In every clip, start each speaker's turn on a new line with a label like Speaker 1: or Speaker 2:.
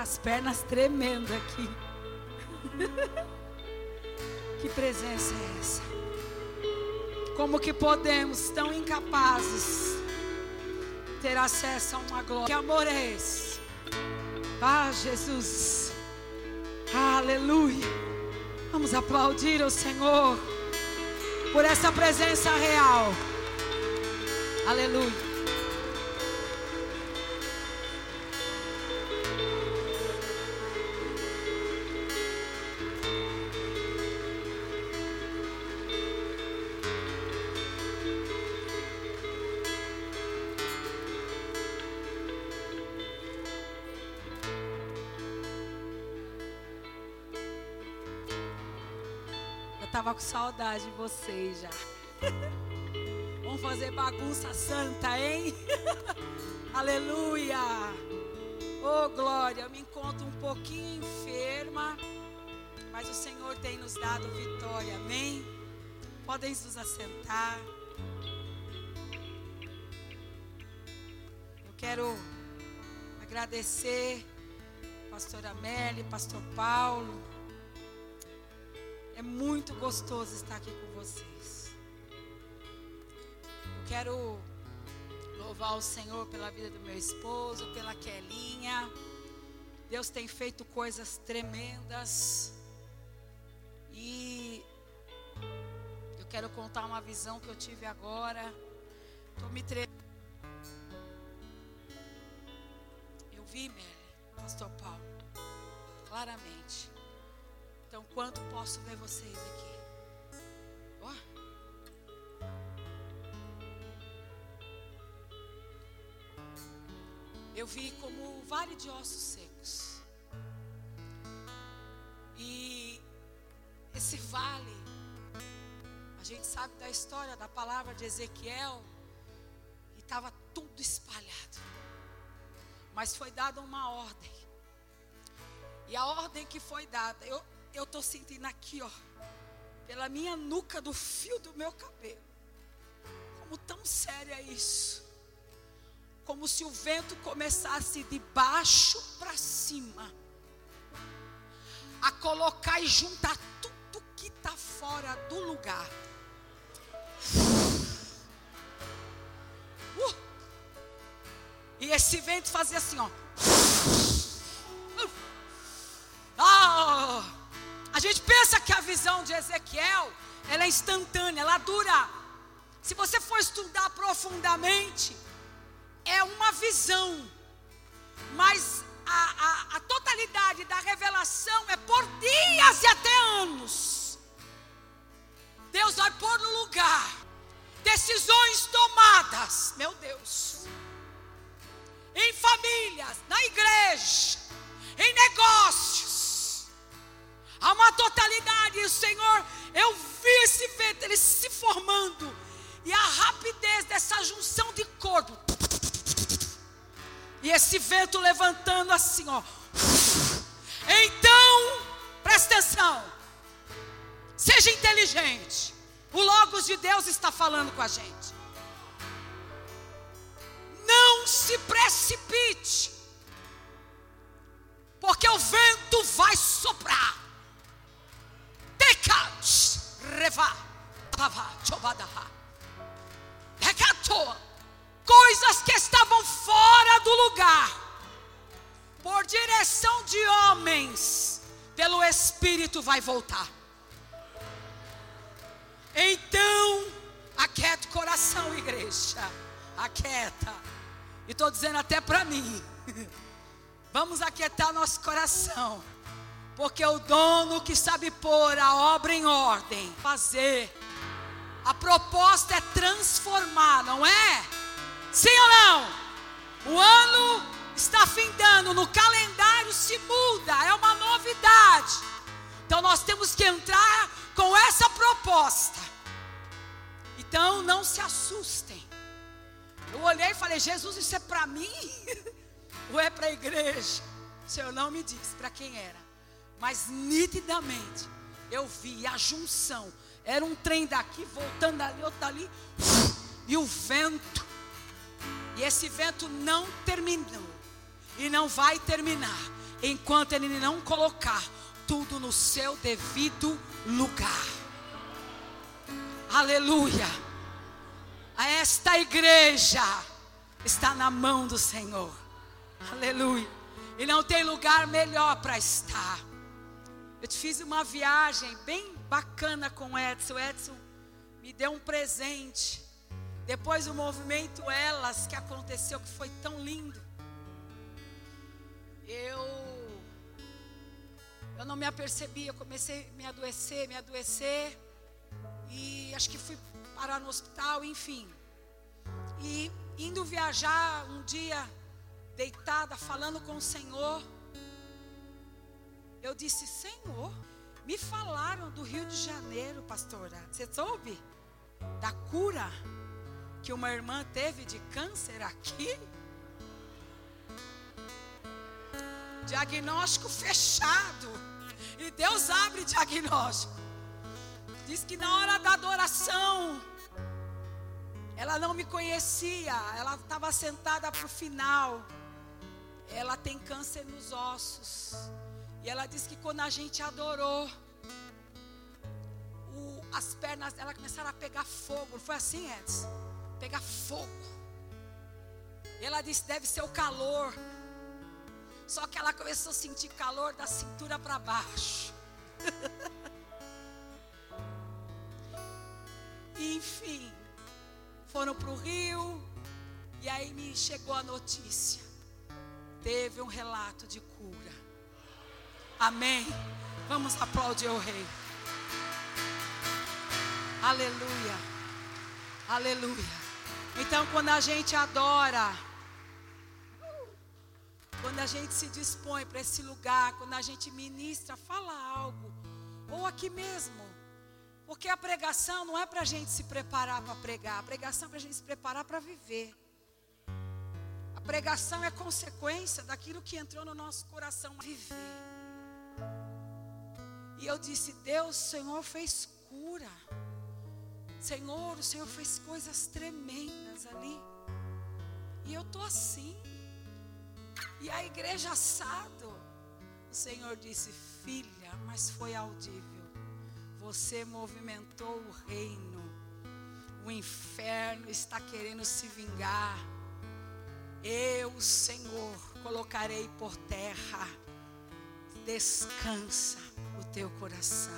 Speaker 1: Com as pernas tremendo aqui. que presença é essa? Como que podemos, tão incapazes, ter acesso a uma glória? Que amor é esse? Ah, Jesus. Aleluia. Vamos aplaudir o Senhor por essa presença real. Aleluia. Tava com saudade de vocês já. Vamos fazer bagunça santa, hein? Aleluia! Oh, glória! Eu me encontro um pouquinho enferma, mas o Senhor tem nos dado vitória, amém? Podem nos assentar. Eu quero agradecer, Pastora Amélia, Pastor Paulo é muito gostoso estar aqui com vocês. Eu quero louvar o Senhor pela vida do meu esposo, pela Kelinha. Deus tem feito coisas tremendas. E eu quero contar uma visão que eu tive agora. Estou me tremendo. Eu vi, Mary, Pastor Paulo, claramente. Então, quanto posso ver vocês aqui? Eu vi como um vale de ossos secos. E esse vale, a gente sabe da história, da palavra de Ezequiel, e estava tudo espalhado. Mas foi dada uma ordem. E a ordem que foi dada, eu, eu estou sentindo aqui, ó, pela minha nuca do fio do meu cabelo. Como tão sério é isso. Como se o vento começasse de baixo para cima a colocar e juntar tudo que está fora do lugar. Uh! E esse vento fazia assim, ó. Visão de Ezequiel, ela é instantânea, ela dura. Se você for estudar profundamente, é uma visão. Mas a, a, a totalidade da revelação é por dias e até anos. Deus vai pôr no lugar decisões tomadas, meu Deus, em famílias, na igreja, em negócios Há uma totalidade. E o Senhor, eu vi esse vento, ele se formando. E a rapidez dessa junção de corpo. E esse vento levantando assim, ó. Então, presta atenção. Seja inteligente. O Logos de Deus está falando com a gente. Não se precipite. Porque o vento vai soprar. Coisas que estavam fora do lugar, por direção de homens, pelo Espírito vai voltar. Então, aquieta o coração, igreja. Aquieta. E estou dizendo até para mim. Vamos aquietar nosso coração. Porque o dono que sabe pôr a obra em ordem, fazer. A proposta é transformar, não é? Sim ou não? O ano está findando, no calendário se muda, é uma novidade. Então nós temos que entrar com essa proposta. Então não se assustem. Eu olhei e falei: Jesus, isso é para mim? Ou é para a igreja? O Senhor não me disse para quem era mas nitidamente eu vi a junção. Era um trem daqui, voltando ali, outro ali, e o vento. E esse vento não terminou. E não vai terminar enquanto Ele não colocar tudo no seu devido lugar. Aleluia. Esta igreja está na mão do Senhor. Aleluia. E não tem lugar melhor para estar. Eu te fiz uma viagem bem bacana com o Edson. O Edson me deu um presente. Depois do movimento Elas que aconteceu, que foi tão lindo. Eu eu não me apercebi, eu comecei a me adoecer, me adoecer. E acho que fui parar no hospital, enfim. E indo viajar um dia deitada falando com o Senhor, eu disse: Senhor, me falaram do Rio de Janeiro, pastora. Você soube? Da cura que uma irmã teve de câncer aqui? Diagnóstico fechado. E Deus abre diagnóstico. Diz que na hora da adoração, ela não me conhecia. Ela estava sentada para o final. Ela tem câncer nos ossos. E ela disse que quando a gente adorou, o, as pernas dela começaram a pegar fogo. Foi assim, Edson? Pegar fogo. E ela disse: deve ser o calor. Só que ela começou a sentir calor da cintura para baixo. Enfim, foram para o rio. E aí me chegou a notícia. Teve um relato de cura. Amém. Vamos aplaudir o Rei. Aleluia. Aleluia. Então, quando a gente adora, quando a gente se dispõe para esse lugar, quando a gente ministra, fala algo, ou aqui mesmo, porque a pregação não é para a gente se preparar para pregar, a pregação é para a gente se preparar para viver. A pregação é consequência daquilo que entrou no nosso coração viver. E eu disse: Deus, o Senhor fez cura. Senhor, o Senhor fez coisas tremendas ali. E eu estou assim. E a igreja assado. O Senhor disse: Filha, mas foi audível. Você movimentou o reino. O inferno está querendo se vingar. Eu, Senhor, colocarei por terra. Descansa teu coração.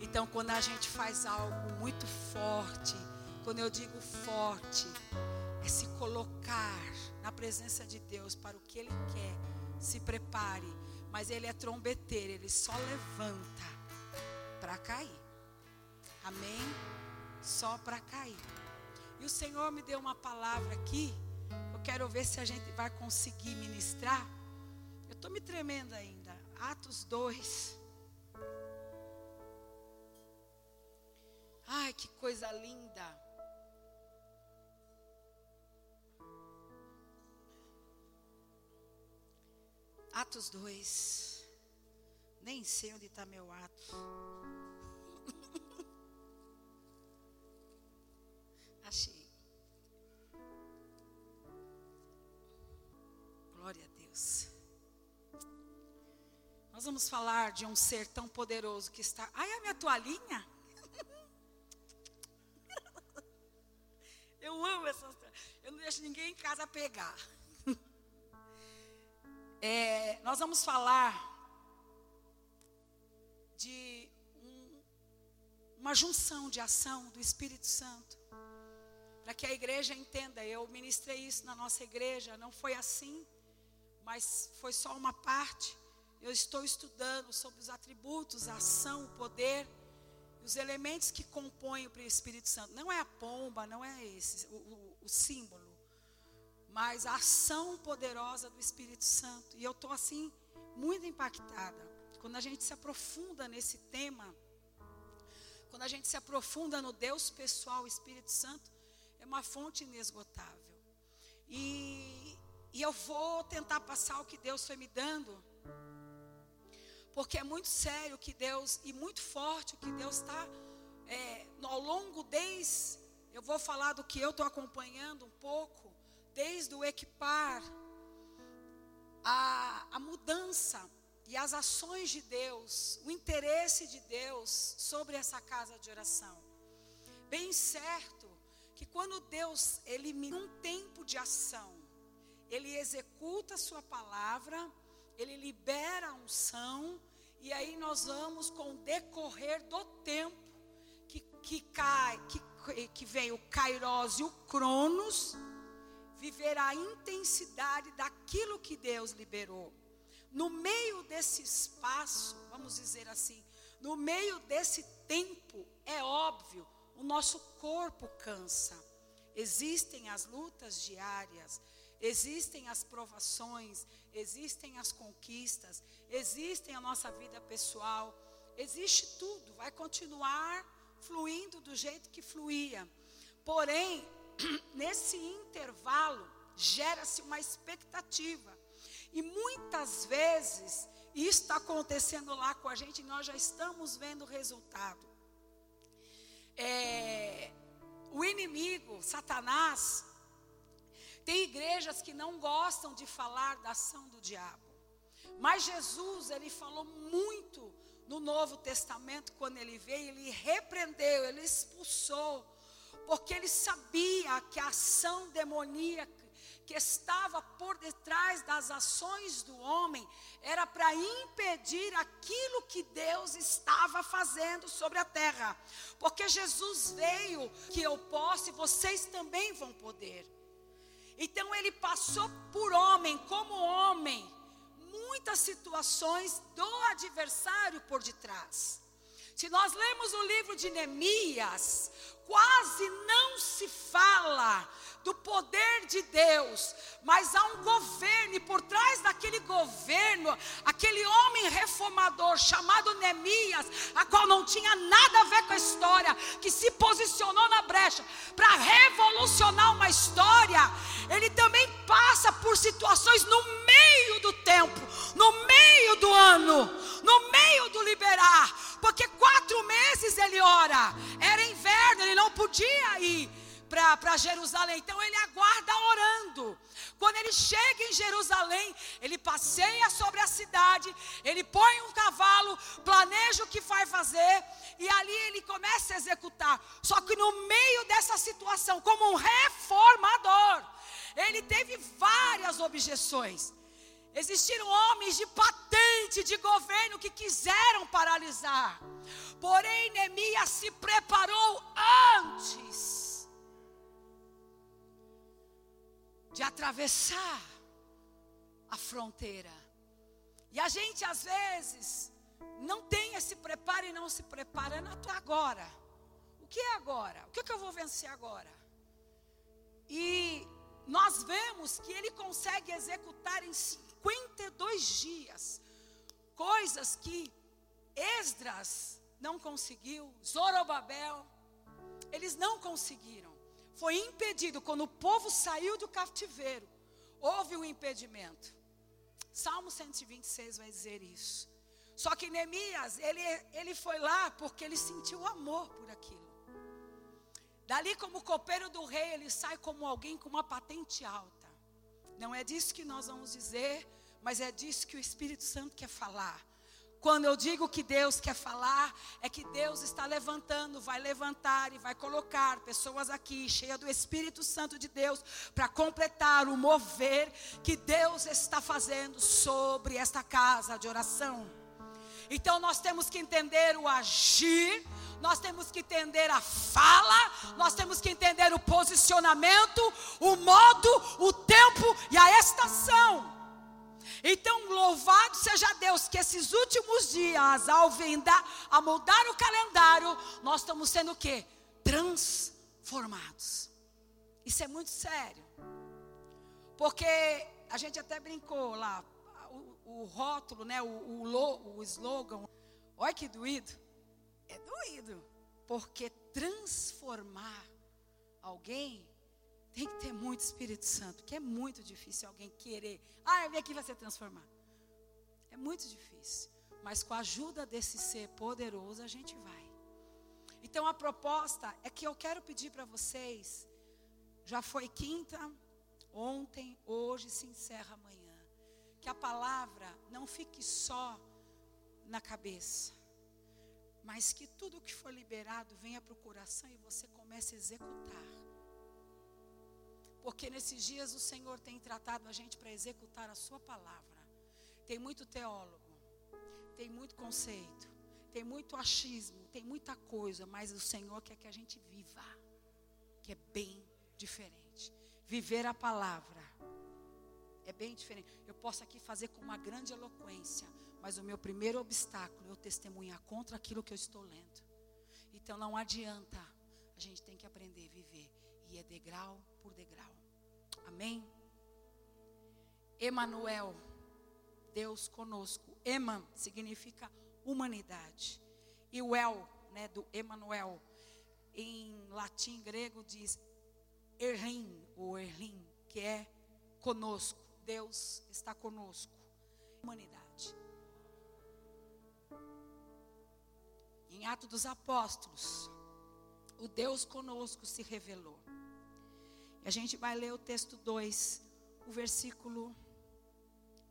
Speaker 1: Então, quando a gente faz algo muito forte, quando eu digo forte, é se colocar na presença de Deus para o que Ele quer. Se prepare, mas Ele é trombeteiro, Ele só levanta para cair. Amém? Só para cair. E o Senhor me deu uma palavra aqui. Eu quero ver se a gente vai conseguir ministrar. Eu estou me tremendo ainda. Atos 2. Ai, que coisa linda. Atos 2. Nem sei onde está meu Atos. Achei. Glória a Deus. Nós vamos falar de um ser tão poderoso que está. Ai, a minha toalhinha? Eu amo essas. Eu não deixo ninguém em casa pegar. É, nós vamos falar de um, uma junção de ação do Espírito Santo. Para que a igreja entenda, eu ministrei isso na nossa igreja, não foi assim, mas foi só uma parte. Eu estou estudando sobre os atributos, a ação, o poder os elementos que compõem o Espírito Santo. Não é a pomba, não é esse, o, o, o símbolo, mas a ação poderosa do Espírito Santo. E eu estou assim, muito impactada. Quando a gente se aprofunda nesse tema, quando a gente se aprofunda no Deus pessoal, o Espírito Santo, é uma fonte inesgotável. E, e eu vou tentar passar o que Deus foi me dando porque é muito sério que Deus, e muito forte o que Deus está, é, ao longo desde, eu vou falar do que eu estou acompanhando um pouco, desde o equipar, aliança e as ações de Deus, o interesse de Deus sobre essa casa de oração. Bem certo que quando Deus elimina um tempo de ação, ele executa a sua palavra, ele libera a unção, e aí nós vamos com o decorrer do tempo que, que cai, que, que vem o Kairos e o Cronos, viver a intensidade daquilo que Deus liberou. No meio desse espaço, vamos dizer assim, no meio desse tempo, é óbvio, o nosso corpo cansa. Existem as lutas diárias, existem as provações, existem as conquistas, existem a nossa vida pessoal, existe tudo, vai continuar fluindo do jeito que fluía. Porém, nesse intervalo, gera-se uma expectativa. E muitas vezes, isso está acontecendo lá com a gente e nós já estamos vendo o resultado. É, o inimigo, Satanás, tem igrejas que não gostam de falar da ação do diabo. Mas Jesus, ele falou muito no Novo Testamento, quando ele veio, ele repreendeu, ele expulsou, porque ele sabia que a ação demoníaca que estava por detrás das ações do homem era para impedir aquilo que Deus estava fazendo sobre a terra. Porque Jesus veio que eu posso e vocês também vão poder. Então ele passou por homem, como homem, muitas situações do adversário por detrás. Se nós lemos o livro de Neemias, quase não se fala do poder de Deus, mas há um governo, e por trás daquele governo, aquele homem reformador chamado Neemias, a qual não tinha nada a ver com a história, que se posicionou na brecha para revolucionar uma história, situações no meio do tempo, no meio do ano, no meio do liberar, porque quatro meses ele ora, era inverno, ele não podia ir para Jerusalém. Então ele aguarda orando. Quando ele chega em Jerusalém, ele passeia sobre a cidade, ele põe um cavalo, planeja o que vai fazer, e ali ele começa a executar. Só que no meio dessa situação, como um reformador, ele teve várias objeções. Existiram homens de patente de governo que quiseram paralisar. Porém, Neemias se preparou antes de atravessar a fronteira. E a gente às vezes não tem esse preparo e não se prepara tua agora. O que é agora? O que, é que eu vou vencer agora? E nós vemos que ele consegue executar em 52 dias coisas que Esdras não conseguiu, Zorobabel, eles não conseguiram foi impedido. Quando o povo saiu do cativeiro, houve um impedimento. Salmo 126 vai dizer isso. Só que Neemias, ele, ele foi lá porque ele sentiu amor por aquilo. Dali, como copeiro do rei, ele sai como alguém com uma patente alta. Não é disso que nós vamos dizer, mas é disso que o Espírito Santo quer falar. Quando eu digo que Deus quer falar, é que Deus está levantando, vai levantar e vai colocar pessoas aqui, cheias do Espírito Santo de Deus, para completar o mover que Deus está fazendo sobre esta casa de oração. Então nós temos que entender o agir, nós temos que entender a fala, nós temos que entender o posicionamento, o modo, o tempo e a estação. Então, louvado seja Deus que esses últimos dias, ao vendar, a mudar o calendário, nós estamos sendo o quê? Transformados. Isso é muito sério. Porque a gente até brincou lá, o, rótulo, né, o, o, o slogan. Olha que doído. É doído. Porque transformar alguém tem que ter muito Espírito Santo, que é muito difícil alguém querer. Ah, vim aqui vai ser transformado. É muito difícil. Mas com a ajuda desse ser poderoso, a gente vai. Então a proposta é que eu quero pedir para vocês. Já foi quinta, ontem, hoje se encerra amanhã. Que a palavra não fique só na cabeça, mas que tudo que for liberado venha para o coração e você comece a executar. Porque nesses dias o Senhor tem tratado a gente para executar a Sua palavra. Tem muito teólogo, tem muito conceito, tem muito achismo, tem muita coisa, mas o Senhor quer que a gente viva, que é bem diferente. Viver a palavra é bem diferente. Eu posso aqui fazer com uma grande eloquência, mas o meu primeiro obstáculo é eu testemunhar contra aquilo que eu estou lendo. Então não adianta, a gente tem que aprender a viver, e é degrau por degrau. Amém? Emanuel, Deus conosco. Eman significa humanidade. E o El, né, do Emanuel, em latim grego diz Erlim, ou Erlim, que é conosco. Deus está conosco. Humanidade. Em Atos dos Apóstolos, o Deus conosco se revelou. E a gente vai ler o texto 2, o versículo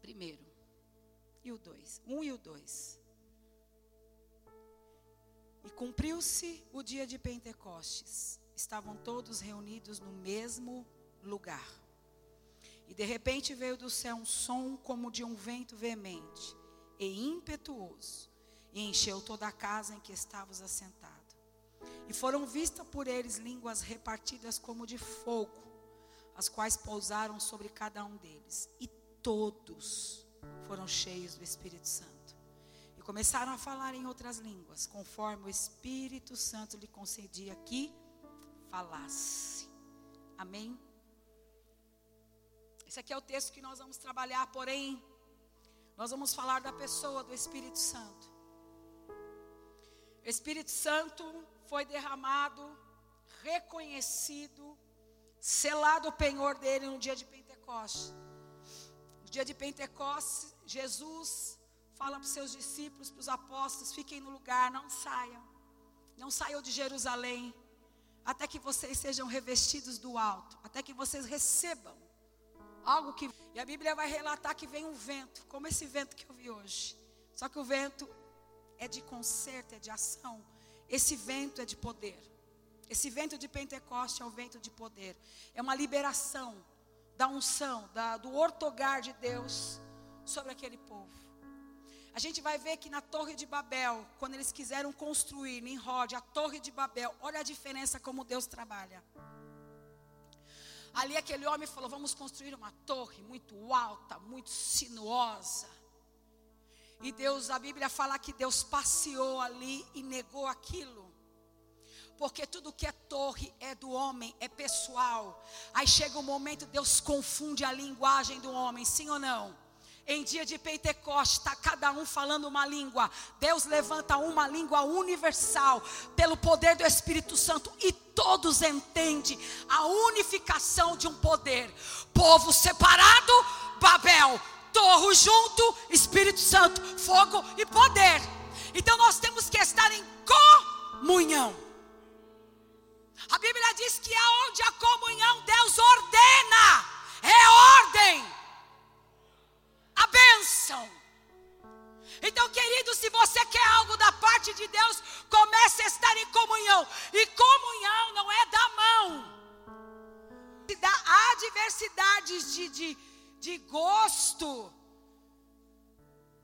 Speaker 1: 1 e o 2. 1 um e o 2. E cumpriu-se o dia de Pentecostes. Estavam todos reunidos no mesmo lugar. E de repente veio do céu um som como de um vento veemente e impetuoso, e encheu toda a casa em que estávamos assentados. E foram vistas por eles línguas repartidas como de fogo, as quais pousaram sobre cada um deles. E todos foram cheios do Espírito Santo. E começaram a falar em outras línguas, conforme o Espírito Santo lhe concedia que falasse. Amém? Esse aqui é o texto que nós vamos trabalhar, porém, nós vamos falar da pessoa do Espírito Santo. O Espírito Santo foi derramado, reconhecido, selado o penhor dele no dia de Pentecostes. No dia de Pentecostes, Jesus fala para os seus discípulos, para os apóstolos: fiquem no lugar, não saiam, não saiam de Jerusalém, até que vocês sejam revestidos do alto, até que vocês recebam algo que. E a Bíblia vai relatar que vem um vento, como esse vento que eu vi hoje. Só que o vento é de conserto, é de ação. Esse vento é de poder. Esse vento de Pentecoste é o vento de poder. É uma liberação da unção, da, do ortogar de Deus sobre aquele povo. A gente vai ver que na Torre de Babel, quando eles quiseram construir Nimrod, a Torre de Babel, olha a diferença como Deus trabalha. Ali aquele homem falou: vamos construir uma torre muito alta, muito sinuosa. E Deus, a Bíblia fala que Deus passeou ali e negou aquilo. Porque tudo que é torre é do homem, é pessoal. Aí chega um momento, Deus confunde a linguagem do homem, sim ou não? Em dia de Pentecostes, está cada um falando uma língua. Deus levanta uma língua universal pelo poder do Espírito Santo e todos entendem a unificação de um poder. Povo separado, Babel, torro junto, Espírito Santo, fogo e poder. Então nós temos que estar em comunhão. A Bíblia diz que aonde a comunhão Deus ordena, é ordem, a bênção. Então, querido, se você quer algo da parte de Deus, comece a estar em comunhão. E comunhão não é da mão. Há diversidades de, de de gosto,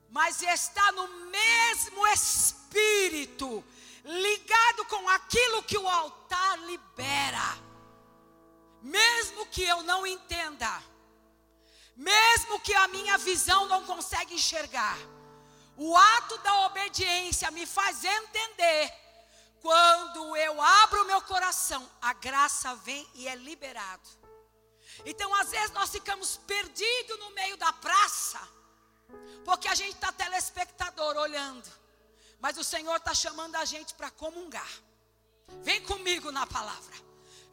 Speaker 1: mas está no mesmo espírito, ligado com aquilo que o altar libera. Mesmo que eu não entenda, mesmo que a minha visão não consegue enxergar, o ato da obediência me faz entender. Quando eu abro meu coração, a graça vem e é liberado. Então, às vezes, nós ficamos perdidos no meio da praça, porque a gente está telespectador olhando, mas o Senhor está chamando a gente para comungar. Vem comigo na palavra,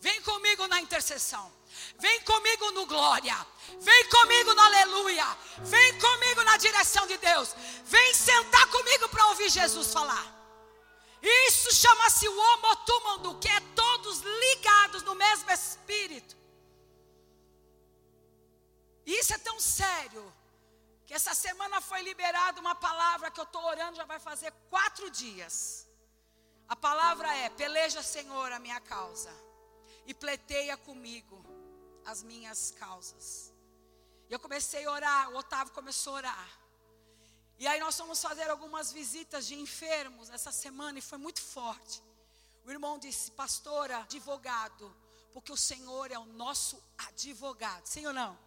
Speaker 1: vem comigo na intercessão, vem comigo no glória, vem comigo no aleluia, vem comigo na direção de Deus, vem sentar comigo para ouvir Jesus falar. Isso chama-se o homotumando, que é todos ligados no mesmo espírito. Isso é tão sério Que essa semana foi liberada uma palavra que eu estou orando já vai fazer quatro dias. A palavra é: peleja, Senhor, a minha causa, e pleiteia comigo as minhas causas. E eu comecei a orar, o Otávio começou a orar. E aí nós fomos fazer algumas visitas de enfermos essa semana e foi muito forte. O irmão disse, pastora, advogado, porque o Senhor é o nosso advogado. Sim ou não?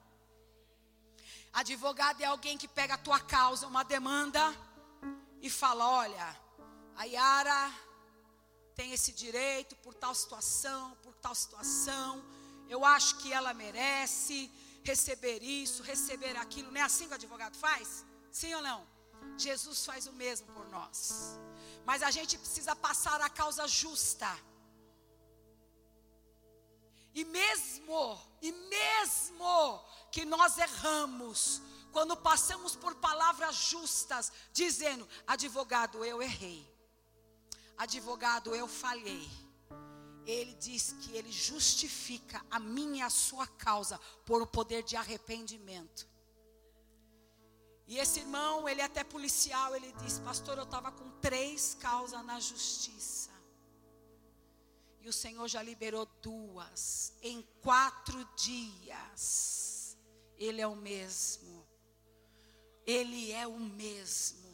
Speaker 1: Advogado é alguém que pega a tua causa, uma demanda, e fala: olha, a Yara tem esse direito por tal situação, por tal situação. Eu acho que ela merece receber isso, receber aquilo. Não é assim que o advogado faz? Sim ou não? Jesus faz o mesmo por nós. Mas a gente precisa passar a causa justa. E mesmo, e mesmo que nós erramos, quando passamos por palavras justas, dizendo: advogado, eu errei, advogado, eu falhei. Ele diz que ele justifica a minha e a sua causa por o poder de arrependimento. E esse irmão, ele é até policial, ele diz: Pastor, eu estava com três causas na justiça. E o Senhor já liberou duas em quatro dias. Ele é o mesmo. Ele é o mesmo.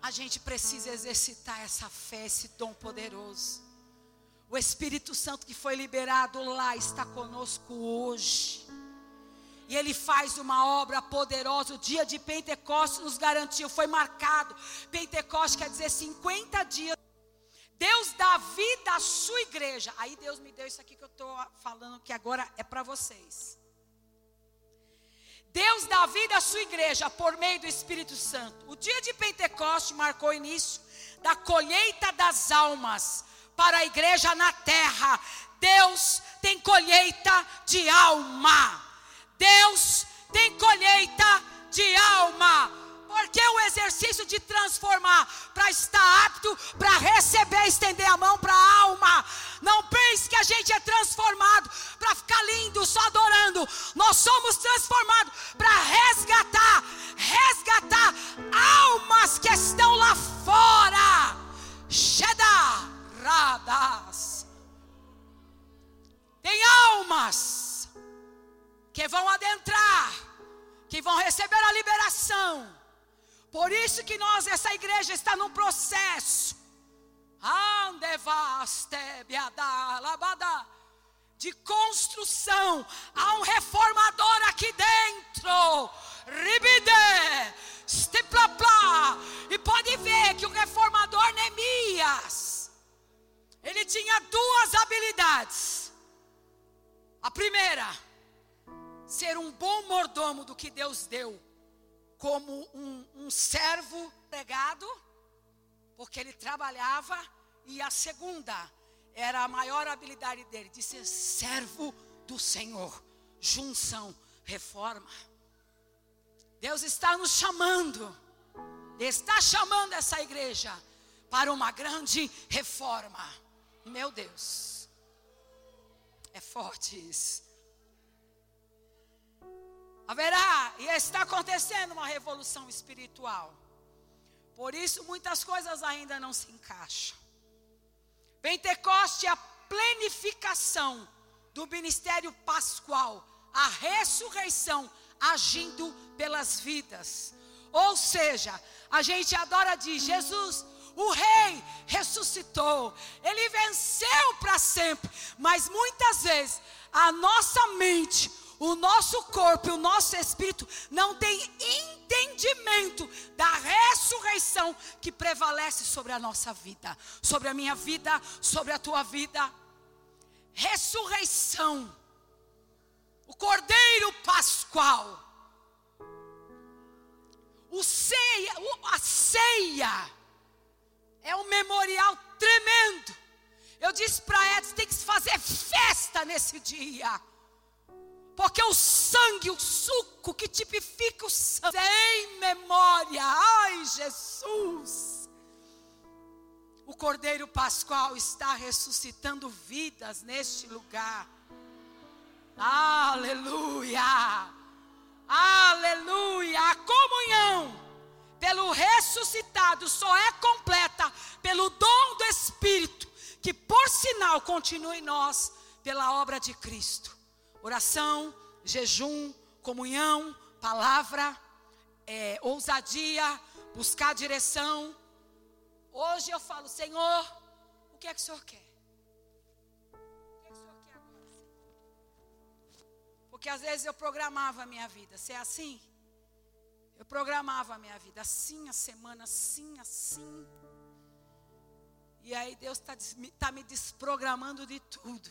Speaker 1: A gente precisa exercitar essa fé, esse dom poderoso. O Espírito Santo que foi liberado lá está conosco hoje. E ele faz uma obra poderosa. O dia de Pentecostes nos garantiu, foi marcado. Pentecostes quer dizer 50 dias. Deus dá vida à sua igreja. Aí Deus me deu isso aqui que eu estou falando, que agora é para vocês. Deus dá vida à sua igreja por meio do Espírito Santo. O dia de Pentecostes marcou o início da colheita das almas para a igreja na terra. Deus tem colheita de alma. Deus tem colheita de alma. Porque o exercício de transformar para estar apto para receber, estender a mão para a alma. Não pense que a gente é transformado para ficar lindo, só adorando. Nós somos transformados para resgatar, resgatar almas que estão lá fora. Tem almas que vão adentrar, que vão receber a liberação. Por isso que nós, essa igreja, está num processo. De construção. Há um reformador aqui dentro. Ribide. E pode ver que o reformador Neemias. Ele tinha duas habilidades. A primeira ser um bom mordomo do que Deus deu, como um, um servo pregado, porque ele trabalhava, e a segunda era a maior habilidade dele, de ser servo do Senhor. Junção, reforma. Deus está nos chamando, está chamando essa igreja para uma grande reforma. Meu Deus, é forte isso. Haverá e está acontecendo uma revolução espiritual. Por isso muitas coisas ainda não se encaixam. Pentecoste é a plenificação do ministério pascual, a ressurreição agindo pelas vidas. Ou seja, a gente adora de Jesus, o rei ressuscitou, ele venceu para sempre, mas muitas vezes a nossa mente, o nosso corpo e o nosso espírito não tem entendimento da ressurreição que prevalece sobre a nossa vida, sobre a minha vida, sobre a tua vida. Ressurreição, o Cordeiro Pascual, o ceia, a ceia é um memorial tremendo. Eu disse para Edson, tem que se fazer festa nesse dia. Porque o sangue, o suco que tipifica o sangue, é em memória. Ai, Jesus. O Cordeiro Pascual está ressuscitando vidas neste lugar. Aleluia. Aleluia! A comunhão pelo ressuscitado só é completa pelo dom do Espírito, que por sinal continua em nós pela obra de Cristo. Oração, jejum, comunhão, palavra, é, ousadia, buscar direção. Hoje eu falo, Senhor, o que é que o Senhor quer? É? Porque às vezes eu programava a minha vida. Se é assim, eu programava a minha vida assim, a semana assim, assim. E aí Deus está tá me desprogramando de tudo.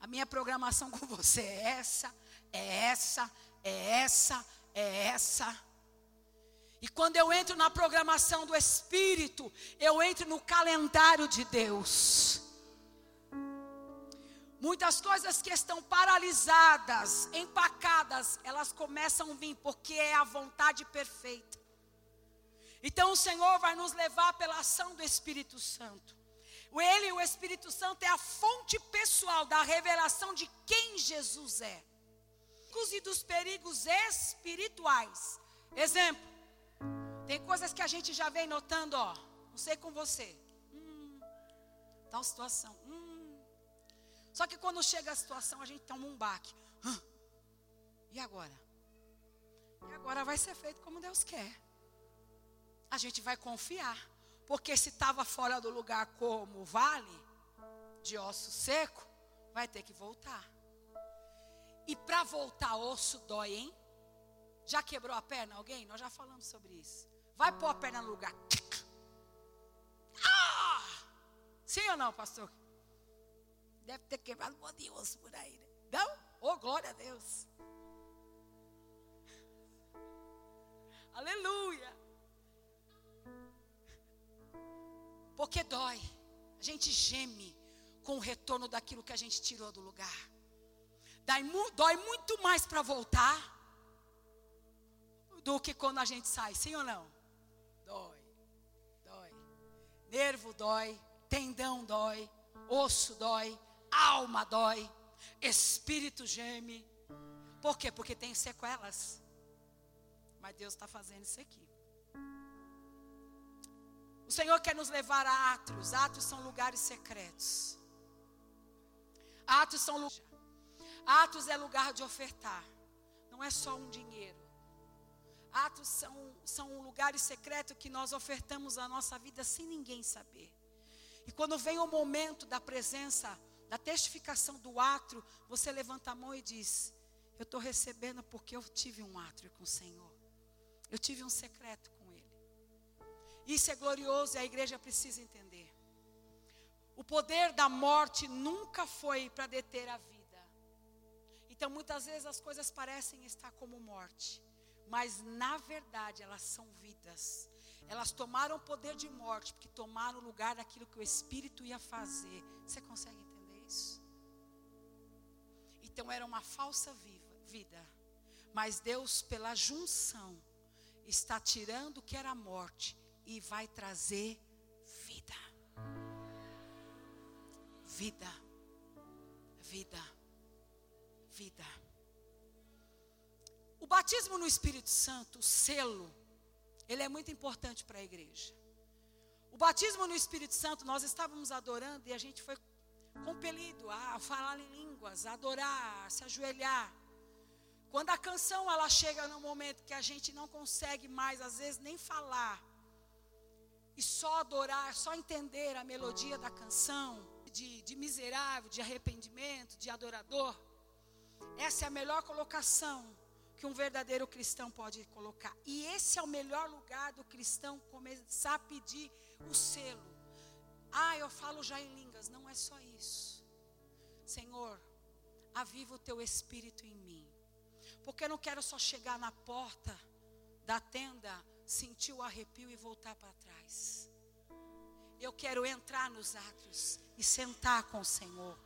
Speaker 1: A minha programação com você é essa, é essa, é essa, é essa. E quando eu entro na programação do Espírito, eu entro no calendário de Deus. Muitas coisas que estão paralisadas, empacadas, elas começam a vir porque é a vontade perfeita. Então o Senhor vai nos levar pela ação do Espírito Santo. Ele, o Espírito Santo, é a fonte pessoal da revelação de quem Jesus é. E dos perigos espirituais. Exemplo, tem coisas que a gente já vem notando, ó. Não sei com você. Hum, tal situação. Hum. Só que quando chega a situação, a gente toma um baque. Hum. E agora? E agora vai ser feito como Deus quer. A gente vai confiar. Porque se estava fora do lugar como vale de osso seco, vai ter que voltar. E para voltar, osso dói, hein? Já quebrou a perna alguém? Nós já falamos sobre isso. Vai pôr a perna no lugar. Ah! Sim ou não, pastor? Deve ter quebrado um monte de osso por aí. Né? Não? Oh, glória a Deus. Aleluia. Porque dói. A gente geme com o retorno daquilo que a gente tirou do lugar. Dói muito mais para voltar do que quando a gente sai, sim ou não? Dói, dói. Nervo dói, tendão dói, osso dói, alma dói, espírito geme. Por quê? Porque tem sequelas. Mas Deus está fazendo isso aqui. O Senhor quer nos levar a atos. Atos são lugares secretos. Atos são lugares. Atos é lugar de ofertar. Não é só um dinheiro. Atos são, são lugares secretos que nós ofertamos a nossa vida sem ninguém saber. E quando vem o momento da presença, da testificação do ato, você levanta a mão e diz: Eu estou recebendo porque eu tive um ato com o Senhor. Eu tive um secreto com Ele. Isso é glorioso e a igreja precisa entender. O poder da morte nunca foi para deter a vida. Então muitas vezes as coisas parecem estar como morte mas na verdade elas são vidas. Elas tomaram poder de morte, porque tomaram o lugar daquilo que o Espírito ia fazer. Você consegue entender Então era uma falsa viva, vida, mas Deus, pela junção, está tirando o que era morte e vai trazer vida. Vida, vida, vida. O batismo no Espírito Santo, o selo, ele é muito importante para a igreja. O batismo no Espírito Santo, nós estávamos adorando e a gente foi compelido a falar em línguas, a adorar, a se ajoelhar. Quando a canção ela chega no momento que a gente não consegue mais, às vezes, nem falar, e só adorar, só entender a melodia da canção, de, de miserável, de arrependimento, de adorador, essa é a melhor colocação que um verdadeiro cristão pode colocar. E esse é o melhor lugar do cristão começar a pedir o selo. Ah, eu falo já em línguas. Não é só isso. Senhor, aviva o teu espírito em mim. Porque eu não quero só chegar na porta da tenda, sentir o arrepio e voltar para trás. Eu quero entrar nos atos e sentar com o Senhor.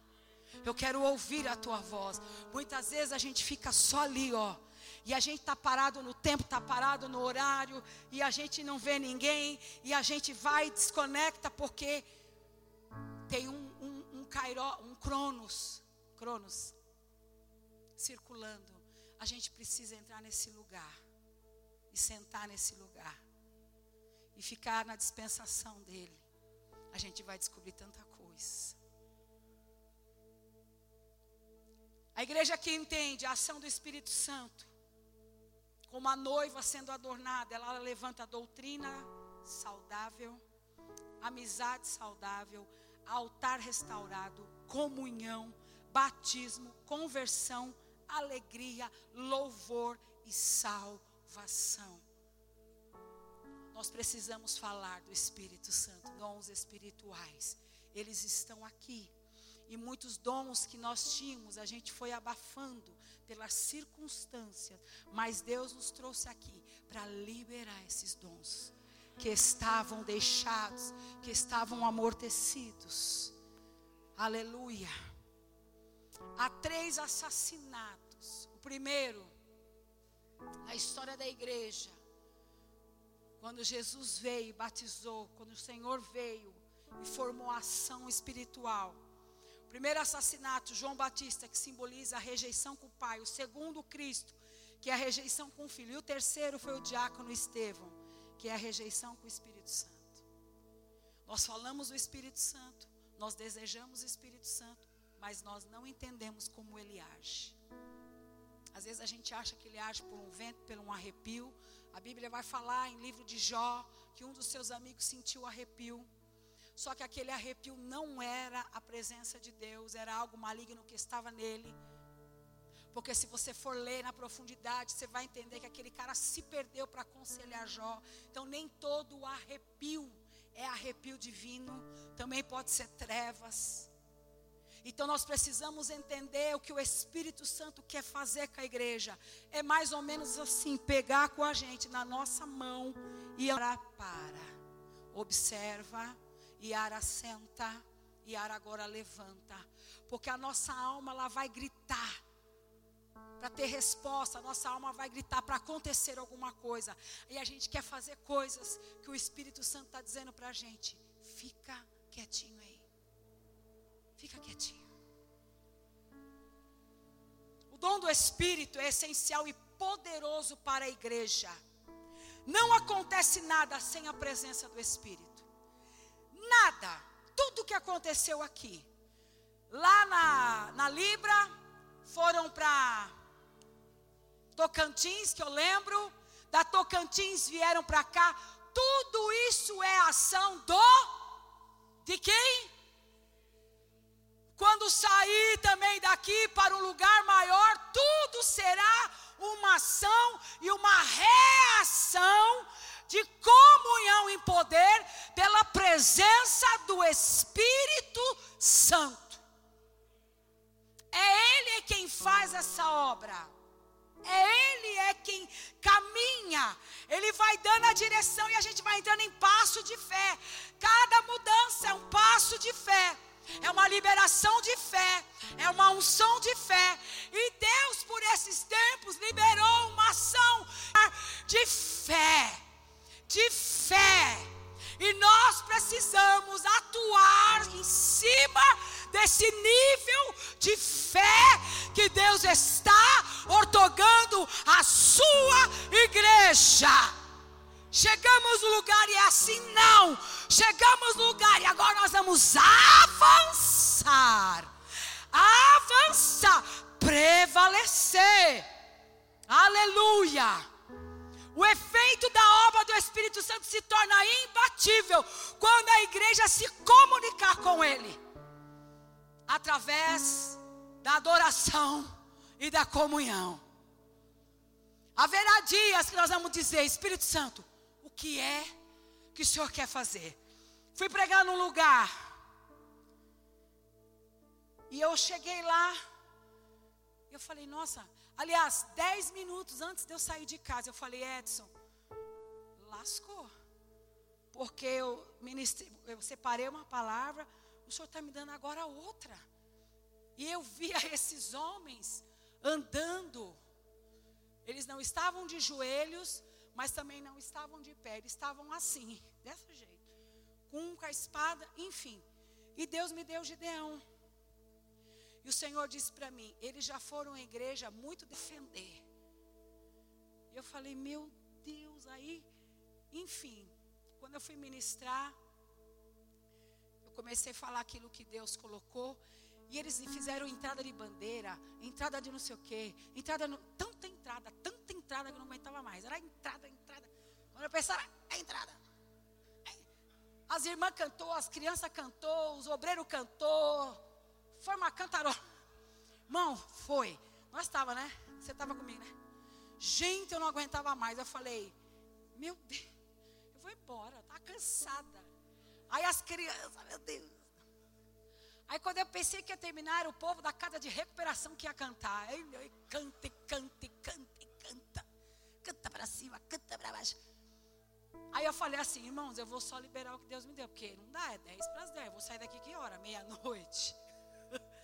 Speaker 1: Eu quero ouvir a tua voz. Muitas vezes a gente fica só ali, ó e a gente está parado no tempo, está parado no horário, e a gente não vê ninguém, e a gente vai e desconecta porque tem um, um, um, Cairo, um Cronos, Cronos circulando. a gente precisa entrar nesse lugar e sentar nesse lugar e ficar na dispensação dele. A gente vai descobrir tanta coisa. A igreja que entende a ação do Espírito Santo, como a noiva sendo adornada, ela levanta a doutrina saudável, amizade saudável, altar restaurado, comunhão, batismo, conversão, alegria, louvor e salvação. Nós precisamos falar do Espírito Santo, dons espirituais. Eles estão aqui. E muitos dons que nós tínhamos, a gente foi abafando pelas circunstâncias, mas Deus nos trouxe aqui para liberar esses dons que estavam deixados, que estavam amortecidos. Aleluia. Há três assassinatos. O primeiro, na história da igreja, quando Jesus veio e batizou, quando o Senhor veio e formou ação espiritual. O primeiro assassinato, João Batista, que simboliza a rejeição com o Pai. O segundo, Cristo, que é a rejeição com o Filho. E o terceiro foi o diácono Estevão, que é a rejeição com o Espírito Santo. Nós falamos do Espírito Santo, nós desejamos o Espírito Santo, mas nós não entendemos como ele age. Às vezes a gente acha que ele age por um vento, por um arrepio. A Bíblia vai falar em livro de Jó que um dos seus amigos sentiu arrepio. Só que aquele arrepio não era a presença de Deus, era algo maligno que estava nele. Porque se você for ler na profundidade, você vai entender que aquele cara se perdeu para aconselhar Jó. Então nem todo arrepio é arrepio divino, também pode ser trevas. Então nós precisamos entender o que o Espírito Santo quer fazer com a igreja. É mais ou menos assim: pegar com a gente na nossa mão e orar para. Observa, e Ara senta, e agora levanta. Porque a nossa alma ela vai gritar para ter resposta, a nossa alma vai gritar para acontecer alguma coisa. E a gente quer fazer coisas que o Espírito Santo está dizendo para a gente. Fica quietinho aí. Fica quietinho. O dom do Espírito é essencial e poderoso para a igreja. Não acontece nada sem a presença do Espírito. Nada. Tudo que aconteceu aqui. Lá na, na Libra, foram para Tocantins, que eu lembro, da Tocantins vieram para cá. Tudo isso é ação do de quem? Quando sair também daqui para um lugar maior, tudo será uma ação e uma reação de comunhão em poder pela presença do Espírito Santo. É Ele quem faz essa obra. É Ele é quem caminha. Ele vai dando a direção e a gente vai entrando em passo de fé. Cada mudança é um passo de fé. É uma liberação de fé, é uma unção de fé. E Deus, por esses tempos, liberou uma ação de fé. De fé. E nós precisamos atuar em cima desse nível de fé que Deus está ortogando a sua igreja. Chegamos no lugar e é assim, não. Chegamos no lugar e agora nós vamos avançar. Avançar, prevalecer. Aleluia. O efeito da obra do Espírito Santo se torna imbatível quando a igreja se comunicar com Ele através da adoração e da comunhão. Haverá dias que nós vamos dizer, Espírito Santo, o que é que o Senhor quer fazer? Fui pregar num lugar. E eu cheguei lá. Eu falei, nossa, aliás, dez minutos antes de eu sair de casa, eu falei, Edson, lascou. Porque eu, ministrei, eu separei uma palavra, o Senhor está me dando agora outra. E eu via esses homens andando. Eles não estavam de joelhos, mas também não estavam de pé. Eles estavam assim, desse jeito. Com, com a espada, enfim. E Deus me deu Gideão. E o Senhor disse para mim: eles já foram à igreja muito defender. E eu falei, meu Deus, aí, enfim, quando eu fui ministrar, comecei a falar aquilo que Deus colocou. E eles fizeram entrada de bandeira, entrada de não sei o quê, entrada, no, tanta entrada, tanta entrada que eu não aguentava mais. Era entrada, entrada. Quando eu pensava, é entrada. É. As irmãs cantou, as crianças cantou, os obreiros cantou. Foi uma cantarola. Irmão, foi. Nós estava, né? Você estava comigo, né? Gente, eu não aguentava mais. Eu falei, meu Deus, eu vou embora, tá cansada. Aí as crianças, meu Deus. Aí quando eu pensei que ia terminar, era o povo da casa de recuperação que ia cantar. Aí, eu, canta, canta, canta, canta. Canta para cima, canta para baixo. Aí eu falei assim, irmãos, eu vou só liberar o que Deus me deu, porque não dá, é 10 para as 10. Eu vou sair daqui que hora? Meia-noite.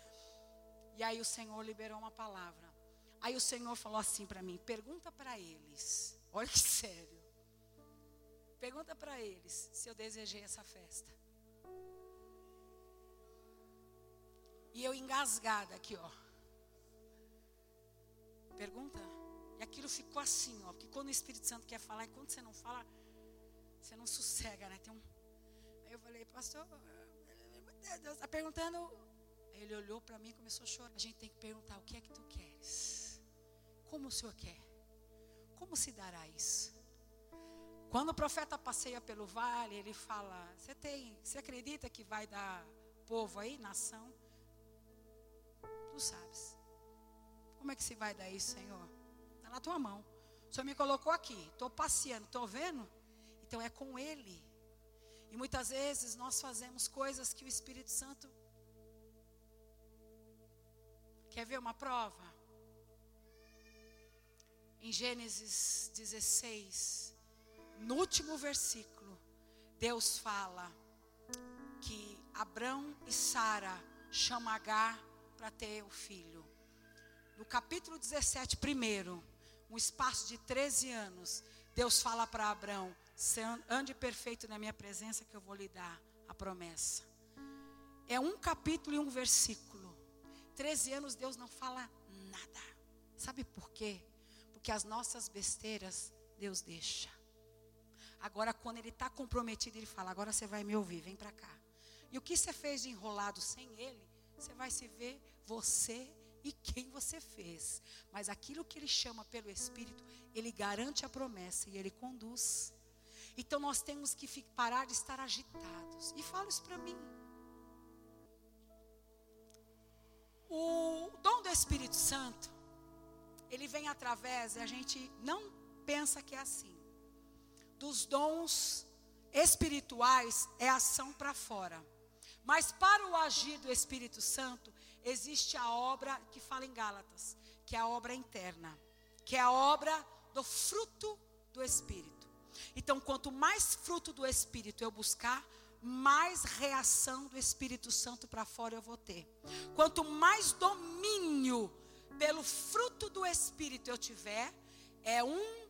Speaker 1: E aí o Senhor liberou uma palavra. Aí o Senhor falou assim para mim: pergunta para eles. Olha que sério. Pergunta para eles se eu desejei essa festa. E eu engasgada aqui, ó. Pergunta. E aquilo ficou assim, ó. Porque quando o Espírito Santo quer falar, e quando você não fala, você não sossega, né? Tem um. Aí eu falei, pastor, Deus está perguntando. Aí ele olhou para mim e começou a chorar. A gente tem que perguntar: o que é que tu queres? Como o Senhor quer? Como se dará isso? Quando o profeta passeia pelo vale, ele fala: Você tem, você acredita que vai dar povo aí, nação? Tu sabes. Como é que se vai dar isso, Senhor? Está na tua mão. O Senhor me colocou aqui. Estou passeando, estou vendo? Então é com Ele. E muitas vezes nós fazemos coisas que o Espírito Santo quer ver uma prova. Em Gênesis 16, no último versículo, Deus fala que Abrão e Sara chamam Agar para ter o filho. No capítulo 17, primeiro, um espaço de 13 anos, Deus fala para Abraão: ande perfeito na minha presença, que eu vou lhe dar a promessa. É um capítulo e um versículo. 13 anos Deus não fala nada. Sabe por quê? Porque as nossas besteiras Deus deixa. Agora, quando Ele está comprometido, Ele fala: agora você vai me ouvir, vem para cá. E o que você fez de enrolado sem Ele, você vai se ver você e quem você fez. Mas aquilo que Ele chama pelo Espírito, Ele garante a promessa e Ele conduz. Então nós temos que parar de estar agitados. E fala isso para mim. O dom do Espírito Santo, ele vem através, a gente não pensa que é assim. Dos dons espirituais é ação para fora. Mas para o agir do Espírito Santo, existe a obra que fala em Gálatas, que é a obra interna, que é a obra do fruto do Espírito. Então, quanto mais fruto do Espírito eu buscar, mais reação do Espírito Santo para fora eu vou ter. Quanto mais domínio pelo fruto do Espírito eu tiver, é um,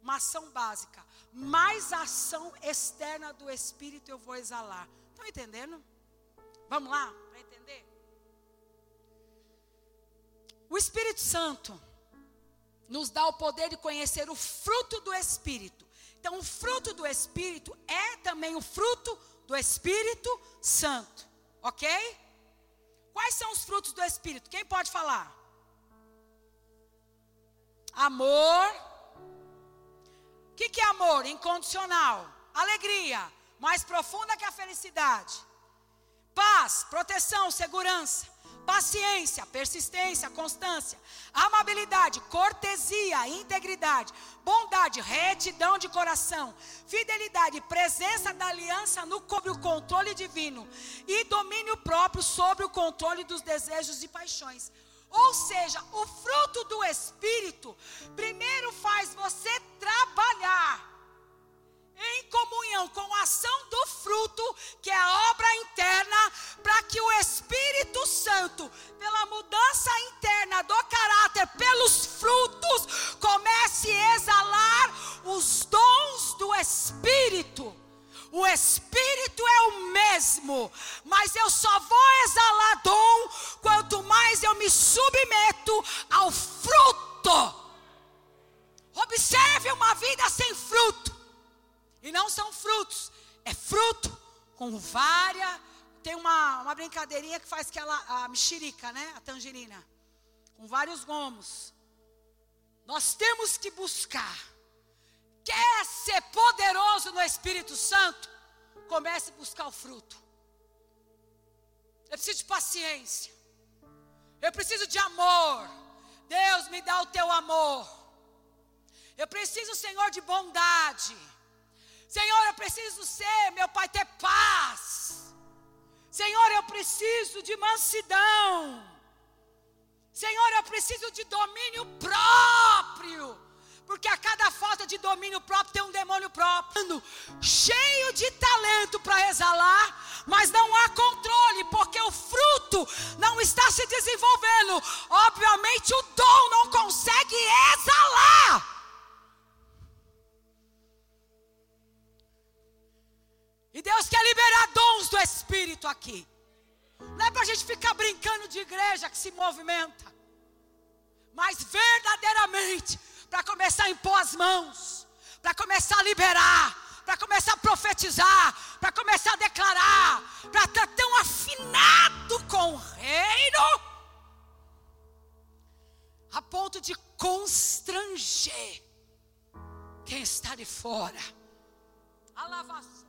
Speaker 1: uma ação básica. Mais ação externa do Espírito eu vou exalar. Estão entendendo? Vamos lá, para entender? O Espírito Santo nos dá o poder de conhecer o fruto do Espírito. Então, o fruto do Espírito é também o fruto do Espírito Santo. Ok? Quais são os frutos do Espírito? Quem pode falar? Amor. Que, que é amor? Incondicional. Alegria. Mais profunda que a felicidade. Paz, proteção, segurança paciência, persistência, constância, amabilidade, cortesia, integridade, bondade, retidão de coração, fidelidade, presença da aliança no sobre o controle divino e domínio próprio sobre o controle dos desejos e paixões. Ou seja, o fruto do espírito primeiro faz você trabalhar em comunhão com a ação do fruto, que é a obra interna, para que o Espírito Santo, pela mudança interna do caráter, pelos frutos, comece a exalar os dons do Espírito. O Espírito é o mesmo, mas eu só vou exalar dom quanto mais eu me submeto ao fruto Observe uma vida sem fruto. E não são frutos, é fruto com várias. Tem uma, uma brincadeirinha que faz aquela a mexerica, né? A tangerina. Com vários gomos. Nós temos que buscar. Quer ser poderoso no Espírito Santo? Comece a buscar o fruto. Eu preciso de paciência. Eu preciso de amor. Deus me dá o teu amor. Eu preciso, Senhor, de bondade. Senhor, eu preciso ser, meu Pai, ter paz. Senhor, eu preciso de mansidão. Senhor, eu preciso de domínio próprio. Porque a cada falta de domínio próprio tem um demônio próprio. Cheio de talento para exalar, mas não há controle, porque o fruto não está se desenvolvendo. Obviamente, o dom não consegue exalar. E Deus quer liberar dons do Espírito aqui. Não é para a gente ficar brincando de igreja que se movimenta, mas verdadeiramente para começar a impor as mãos, para começar a liberar, para começar a profetizar, para começar a declarar, para estar tão afinado com o reino, a ponto de constranger quem está de fora. A lavação.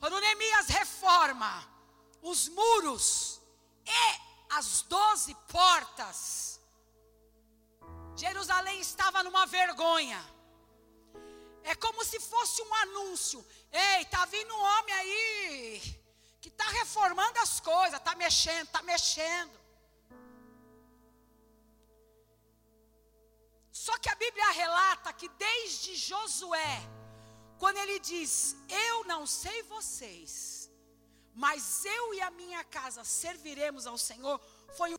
Speaker 1: Quando Neemias reforma os muros e as doze portas, Jerusalém estava numa vergonha. É como se fosse um anúncio. Ei, tá vindo um homem aí que está reformando as coisas, está mexendo, está mexendo. Só que a Bíblia relata que desde Josué quando ele diz: Eu não sei vocês, mas eu e a minha casa serviremos ao Senhor, foi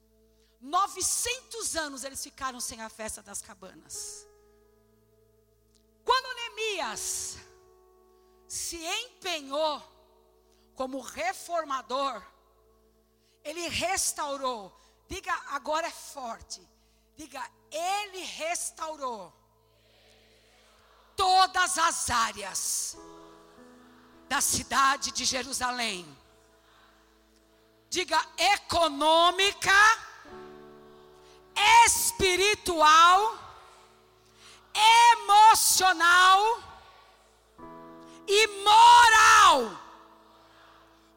Speaker 1: 900 anos eles ficaram sem a festa das cabanas. Quando Neemias se empenhou como reformador, ele restaurou. Diga, agora é forte. Diga, ele restaurou todas as áreas da cidade de Jerusalém. Diga econômica, espiritual, emocional e moral.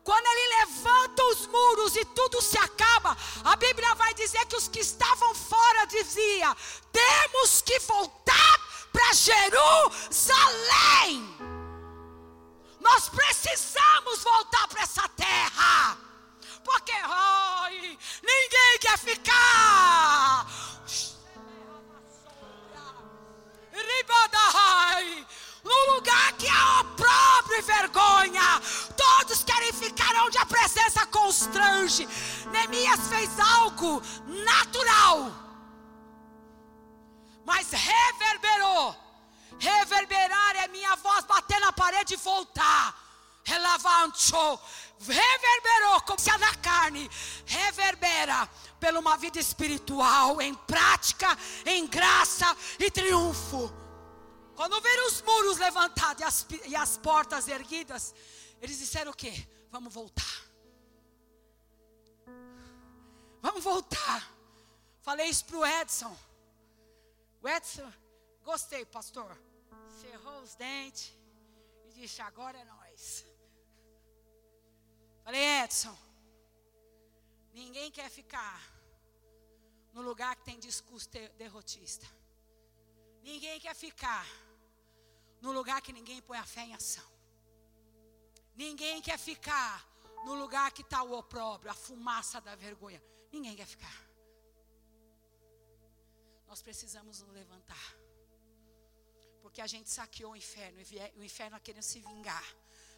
Speaker 1: Quando ele levanta os muros e tudo se acaba, a Bíblia vai dizer que os que estavam fora diziam: temos que voltar para Jerusalém. Nós precisamos voltar para essa terra. Porque ai, ninguém quer ficar. No lugar que há opróbrio e vergonha. Todos querem ficar onde a presença constrange. Neemias fez algo natural mas reverberou. Reverberar é minha voz bater na parede e voltar. Relavantou, reverberou como se na carne, reverbera pela uma vida espiritual, em prática, em graça e triunfo. Quando viram os muros levantados e as, e as portas erguidas, eles disseram o quê? Vamos voltar. Vamos voltar. Falei isso para o Edson. O Edson, gostei, pastor. Cerrou os dentes e disse: agora é nós. Falei, Edson, ninguém quer ficar no lugar que tem discurso derrotista. Ninguém quer ficar no lugar que ninguém põe a fé em ação. Ninguém quer ficar no lugar que está o opróbrio, a fumaça da vergonha. Ninguém quer ficar. Nós precisamos nos levantar. Porque a gente saqueou o inferno. E o inferno querendo se vingar.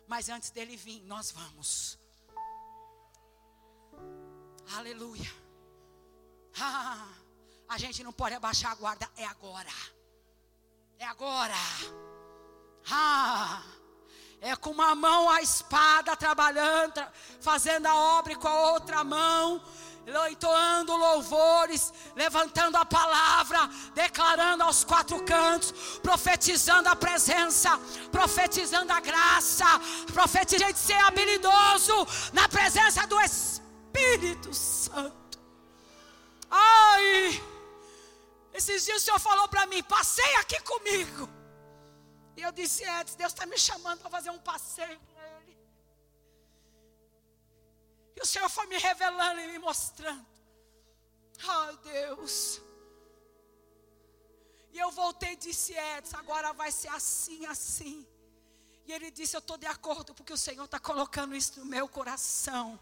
Speaker 1: Mas antes dele vir, nós vamos. Aleluia. Ah, a gente não pode abaixar a guarda. É agora. É agora. Ah, é com uma mão a espada trabalhando, fazendo a obra e com a outra mão entoando louvores, levantando a palavra, declarando aos quatro cantos, profetizando a presença, profetizando a graça, profetizando de ser habilidoso na presença do Espírito Santo. Ai, esses dias o Senhor falou para mim: passei aqui comigo. E eu disse: Edson, Deus está me chamando para fazer um passeio com Ele. E o Senhor foi me revelando e me mostrando. Ai, Deus. E eu voltei e disse: Edson, agora vai ser assim, assim. E ele disse: Eu estou de acordo, porque o Senhor está colocando isso no meu coração.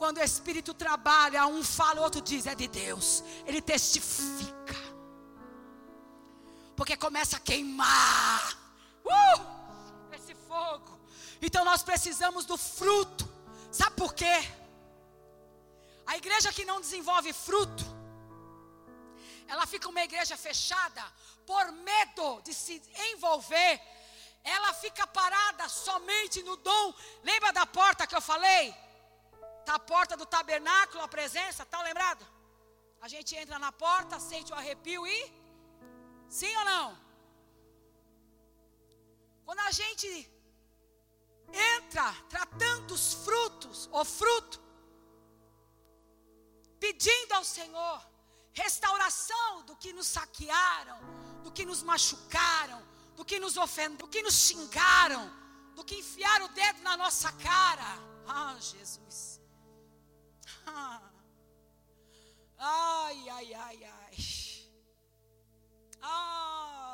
Speaker 1: Quando o Espírito trabalha, um fala, o outro diz: É de Deus. Ele testifica. Porque começa a queimar. Uh! Esse fogo. Então nós precisamos do fruto. Sabe por quê? A igreja que não desenvolve fruto, ela fica uma igreja fechada por medo de se envolver. Ela fica parada somente no dom. Lembra da porta que eu falei? A porta do tabernáculo, a presença, tá lembrado? A gente entra na porta, sente o arrepio e sim ou não? Quando a gente entra tratando os frutos, o fruto, pedindo ao Senhor restauração do que nos saquearam, do que nos machucaram, do que nos ofenderam, do que nos xingaram, do que enfiaram o dedo na nossa cara. Ah, Jesus. Ah. Ai, ai, ai, ai. Ai.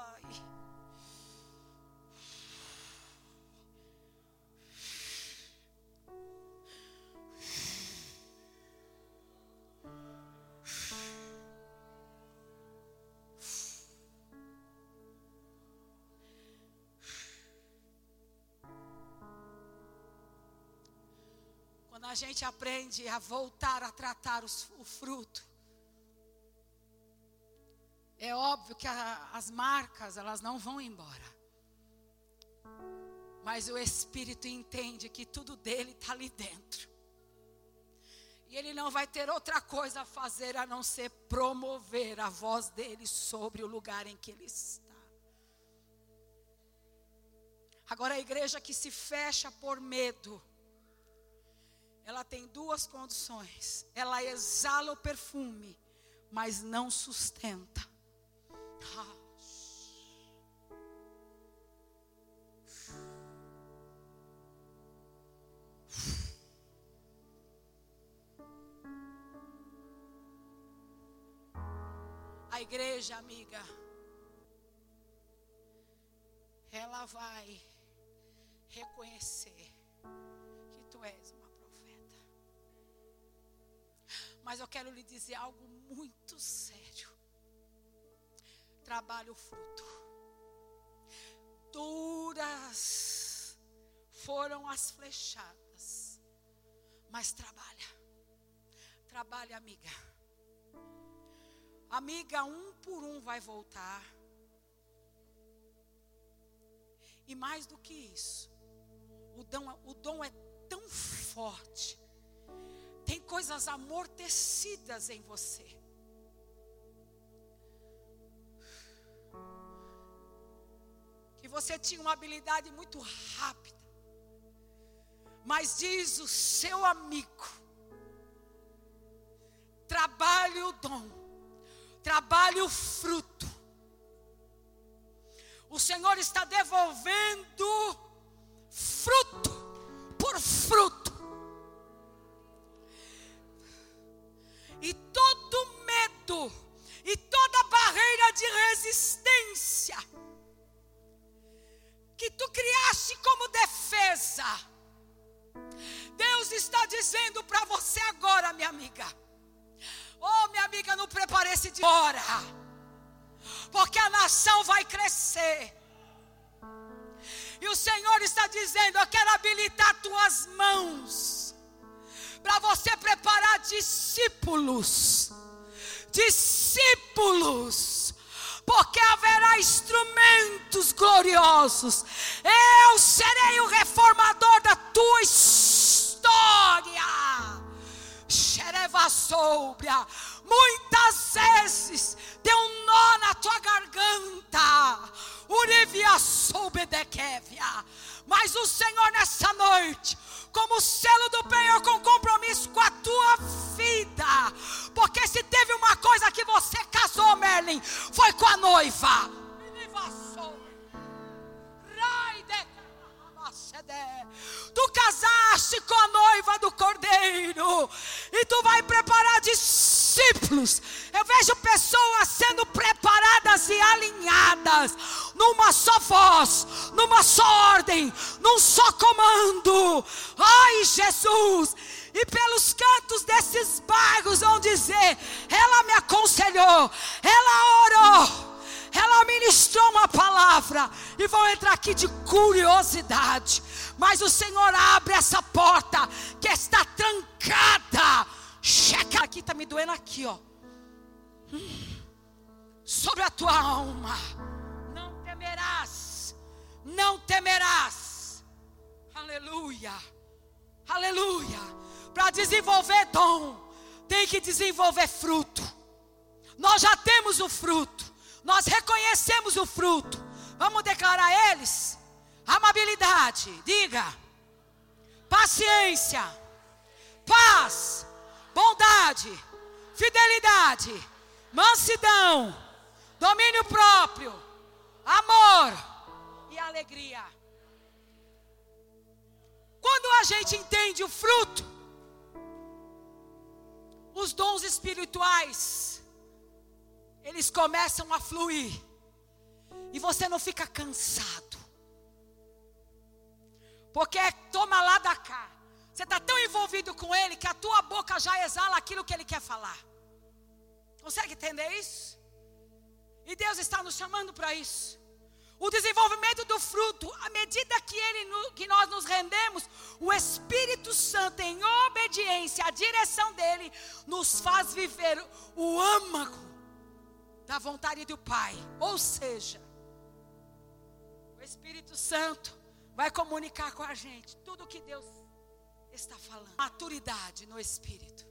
Speaker 1: Gente aprende a voltar a tratar os, o fruto, é óbvio que a, as marcas elas não vão embora. Mas o Espírito entende que tudo dele está ali dentro. E ele não vai ter outra coisa a fazer a não ser promover a voz dele sobre o lugar em que ele está. Agora, a igreja que se fecha por medo, ela tem duas condições. Ela exala o perfume, mas não sustenta. A igreja, amiga, ela vai reconhecer que tu és uma mas eu quero lhe dizer algo muito sério. Trabalhe o fruto. Duras foram as flechadas, mas trabalha. Trabalha, amiga. Amiga, um por um vai voltar. E mais do que isso, o dom, o dom é tão forte tem coisas amortecidas em você. Que você tinha uma habilidade muito rápida. Mas diz o seu amigo: trabalhe o dom, trabalhe o fruto. O Senhor está devolvendo fruto por fruto. E todo medo e toda barreira de resistência que tu criaste como defesa. Deus está dizendo para você agora, minha amiga. Oh, minha amiga, não prepare esse de hora. Porque a nação vai crescer. E o Senhor está dizendo: Eu quero habilitar tuas mãos para você preparar discípulos. Discípulos. Porque haverá instrumentos gloriosos. Eu serei o reformador da tua história. xereva sóbria. Muitas vezes deu um nó na tua garganta. Urivia soubedequevia. Mas o Senhor nessa noite, como selo do penhor com compromisso com a tua vida. Porque se teve uma coisa que você casou, Merlin, foi com a noiva. Tu casaste com a noiva do cordeiro, e tu vai preparar discípulos. Eu vejo pessoas sendo preparadas e alinhadas, numa só voz, numa só ordem, num só comando. Ai, Jesus! E pelos cantos desses bairros vão dizer: ela me aconselhou, ela orou ela ministrou uma palavra e vão entrar aqui de curiosidade. Mas o Senhor abre essa porta que está trancada. Checa aqui, está me doendo aqui, ó. Hum. Sobre a tua alma. Não temerás. Não temerás. Aleluia. Aleluia. Para desenvolver dom, tem que desenvolver fruto. Nós já temos o fruto. Nós reconhecemos o fruto. Vamos declarar eles? Amabilidade, diga. Paciência, paz, bondade, fidelidade, mansidão, domínio próprio, amor e alegria. Quando a gente entende o fruto, os dons espirituais eles começam a fluir. E você não fica cansado. Porque toma lá da cá. Você está tão envolvido com ele que a tua boca já exala aquilo que ele quer falar. Consegue entender isso? E Deus está nos chamando para isso. O desenvolvimento do fruto, à medida que, ele, que nós nos rendemos, o Espírito Santo, em obediência à direção dele, nos faz viver o âmago da vontade do Pai. Ou seja, o Espírito Santo vai comunicar com a gente tudo que Deus está falando. Maturidade no Espírito.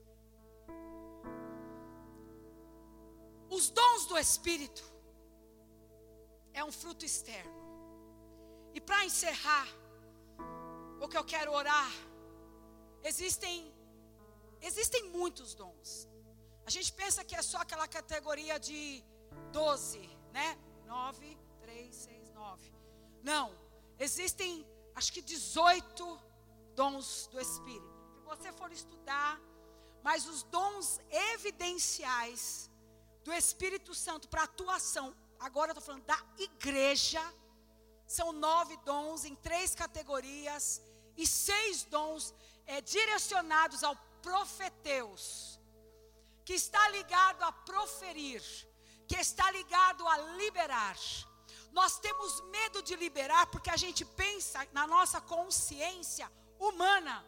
Speaker 1: Os dons do Espírito é um fruto externo. E para encerrar, o que eu quero orar, existem existem muitos dons. A gente pensa que é só aquela categoria de 12, né? 9, 3, 6, 9. Não, existem acho que 18 dons do Espírito. Se você for estudar, mas os dons evidenciais do Espírito Santo para atuação, agora eu estou falando da igreja, são nove dons em três categorias e seis dons é, direcionados ao profeteus que está ligado a proferir, que está ligado a liberar. Nós temos medo de liberar porque a gente pensa na nossa consciência humana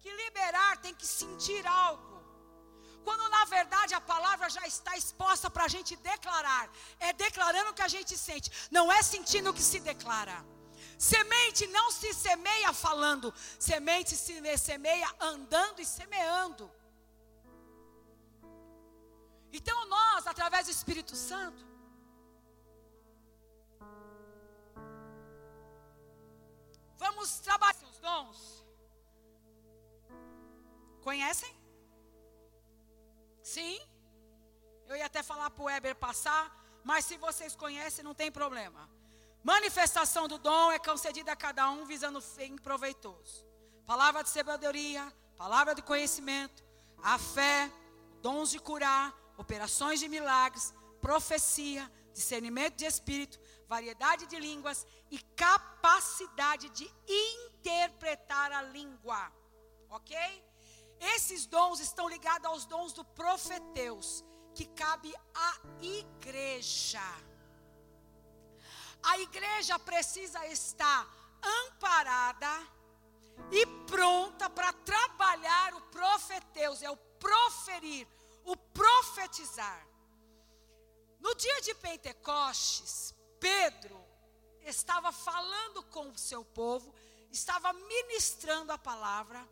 Speaker 1: que liberar tem que sentir algo. Quando na verdade a palavra já está exposta para a gente declarar, é declarando o que a gente sente, não é sentindo o que se declara. Semente não se semeia falando, semente se semeia andando e semeando. Então nós, através do Espírito Santo, vamos trabalhar os dons. Conhecem? Sim? Eu ia até falar para o Weber passar, mas se vocês conhecem, não tem problema. Manifestação do dom é concedida a cada um visando fim proveitoso. Palavra de sabedoria, palavra de conhecimento, a fé, dons de curar, operações de milagres, profecia, discernimento de espírito, variedade de línguas e capacidade de interpretar a língua. Ok? Esses dons estão ligados aos dons do profeteus, que cabe à igreja. A igreja precisa estar amparada e pronta para trabalhar o profeteus, é o proferir, o profetizar. No dia de Pentecostes, Pedro estava falando com o seu povo, estava ministrando a palavra,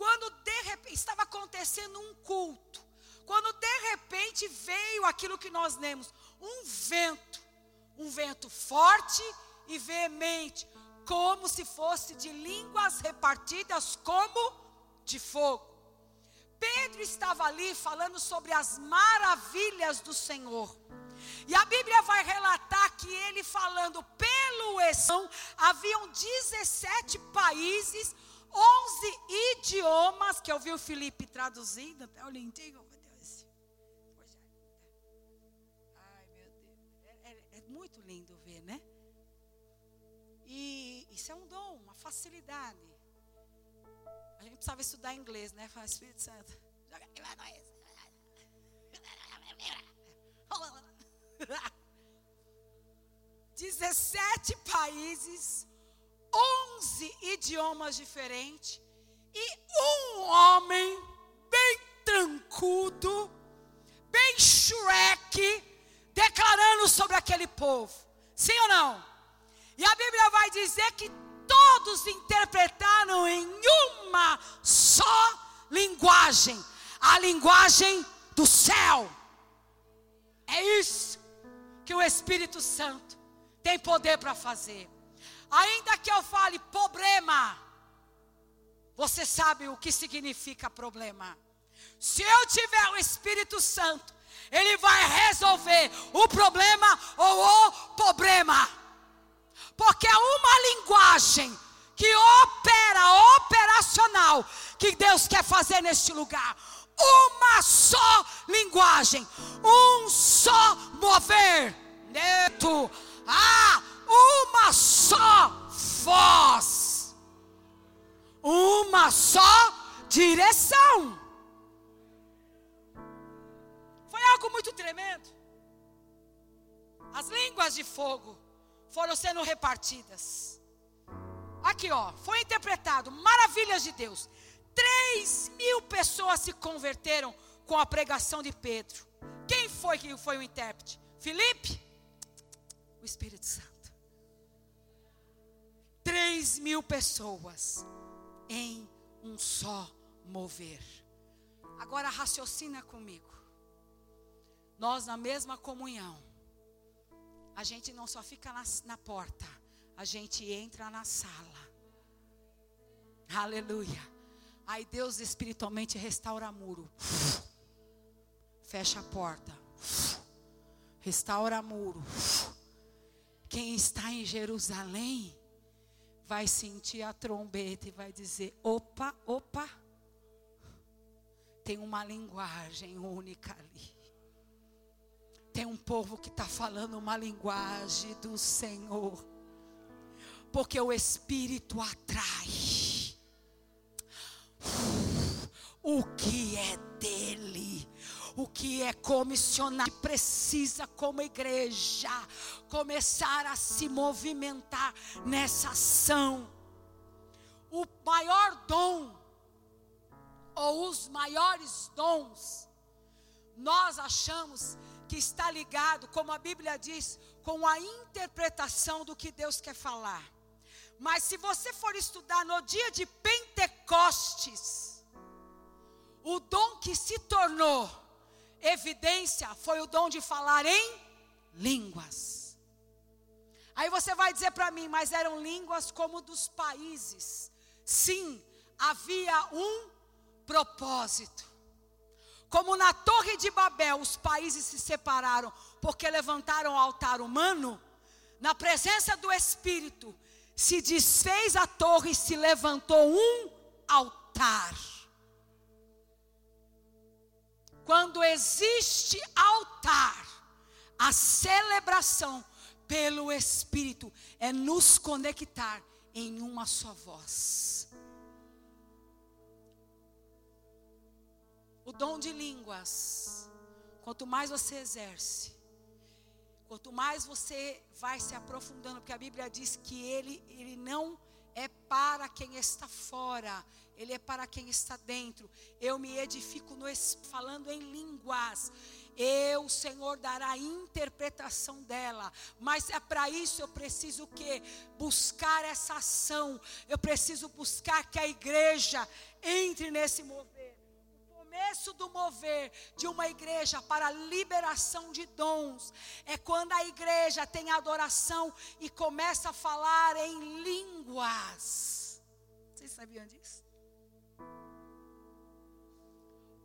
Speaker 1: quando de repente estava acontecendo um culto, quando de repente veio aquilo que nós lemos, um vento, um vento forte e veemente, como se fosse de línguas repartidas como de fogo. Pedro estava ali falando sobre as maravilhas do Senhor. E a Bíblia vai relatar que ele falando pelo Essão, haviam 17 países, 11 idiomas, que eu vi o Felipe traduzindo, até o lindinho, meu Deus. Ai, meu Deus. É, é, é muito lindo ver, né? E isso é um dom, uma facilidade. A gente precisava estudar inglês, né? Fala, Espírito Santo, joga aqui pra nós. 17 países, 11 idiomas diferentes e um homem bem trancudo, bem Shrek, declarando sobre aquele povo. Sim ou não? E a Bíblia vai dizer que todos interpretaram em uma só linguagem a linguagem do céu. É isso que o Espírito Santo tem poder para fazer. Ainda que eu fale problema, você sabe o que significa problema. Se eu tiver o Espírito Santo, ele vai resolver o problema ou o problema. Porque é uma linguagem que opera, operacional, que Deus quer fazer neste lugar uma só linguagem, um só mover. Neto, ah, uma só voz, uma só direção. Foi algo muito tremendo. As línguas de fogo foram sendo repartidas. Aqui, ó, foi interpretado maravilhas de Deus. Três mil pessoas se converteram com a pregação de Pedro. Quem foi que foi o intérprete? Felipe? O Espírito Santo. Três mil pessoas em um só mover. Agora raciocina comigo. Nós na mesma comunhão. A gente não só fica na, na porta, a gente entra na sala. Aleluia. Aí Deus espiritualmente restaura muro. Fecha a porta. Restaura muro. Quem está em Jerusalém vai sentir a trombeta e vai dizer: opa, opa. Tem uma linguagem única ali. Tem um povo que está falando uma linguagem do Senhor. Porque o Espírito atrai o que é dele, o que é comissionado, precisa, como igreja, começar a se movimentar nessa ação. O maior dom, ou os maiores dons, nós achamos que está ligado, como a Bíblia diz, com a interpretação do que Deus quer falar. Mas se você for estudar no dia de Pentecostes, o dom que se tornou evidência foi o dom de falar em línguas. Aí você vai dizer para mim, mas eram línguas como dos países. Sim, havia um propósito. Como na Torre de Babel, os países se separaram porque levantaram o altar humano, na presença do Espírito, se desfez a torre e se levantou um altar. Quando existe altar, a celebração pelo Espírito é nos conectar em uma só voz. O dom de línguas, quanto mais você exerce, Quanto mais você vai se aprofundando, porque a Bíblia diz que ele, ele não é para quem está fora, ele é para quem está dentro. Eu me edifico no, falando em línguas. eu, Senhor, dará a interpretação dela. Mas é para isso eu preciso que buscar essa ação. Eu preciso buscar que a igreja entre nesse mover. O começo do mover de uma igreja para a liberação de dons é quando a igreja tem adoração e começa a falar em línguas. Vocês sabiam disso?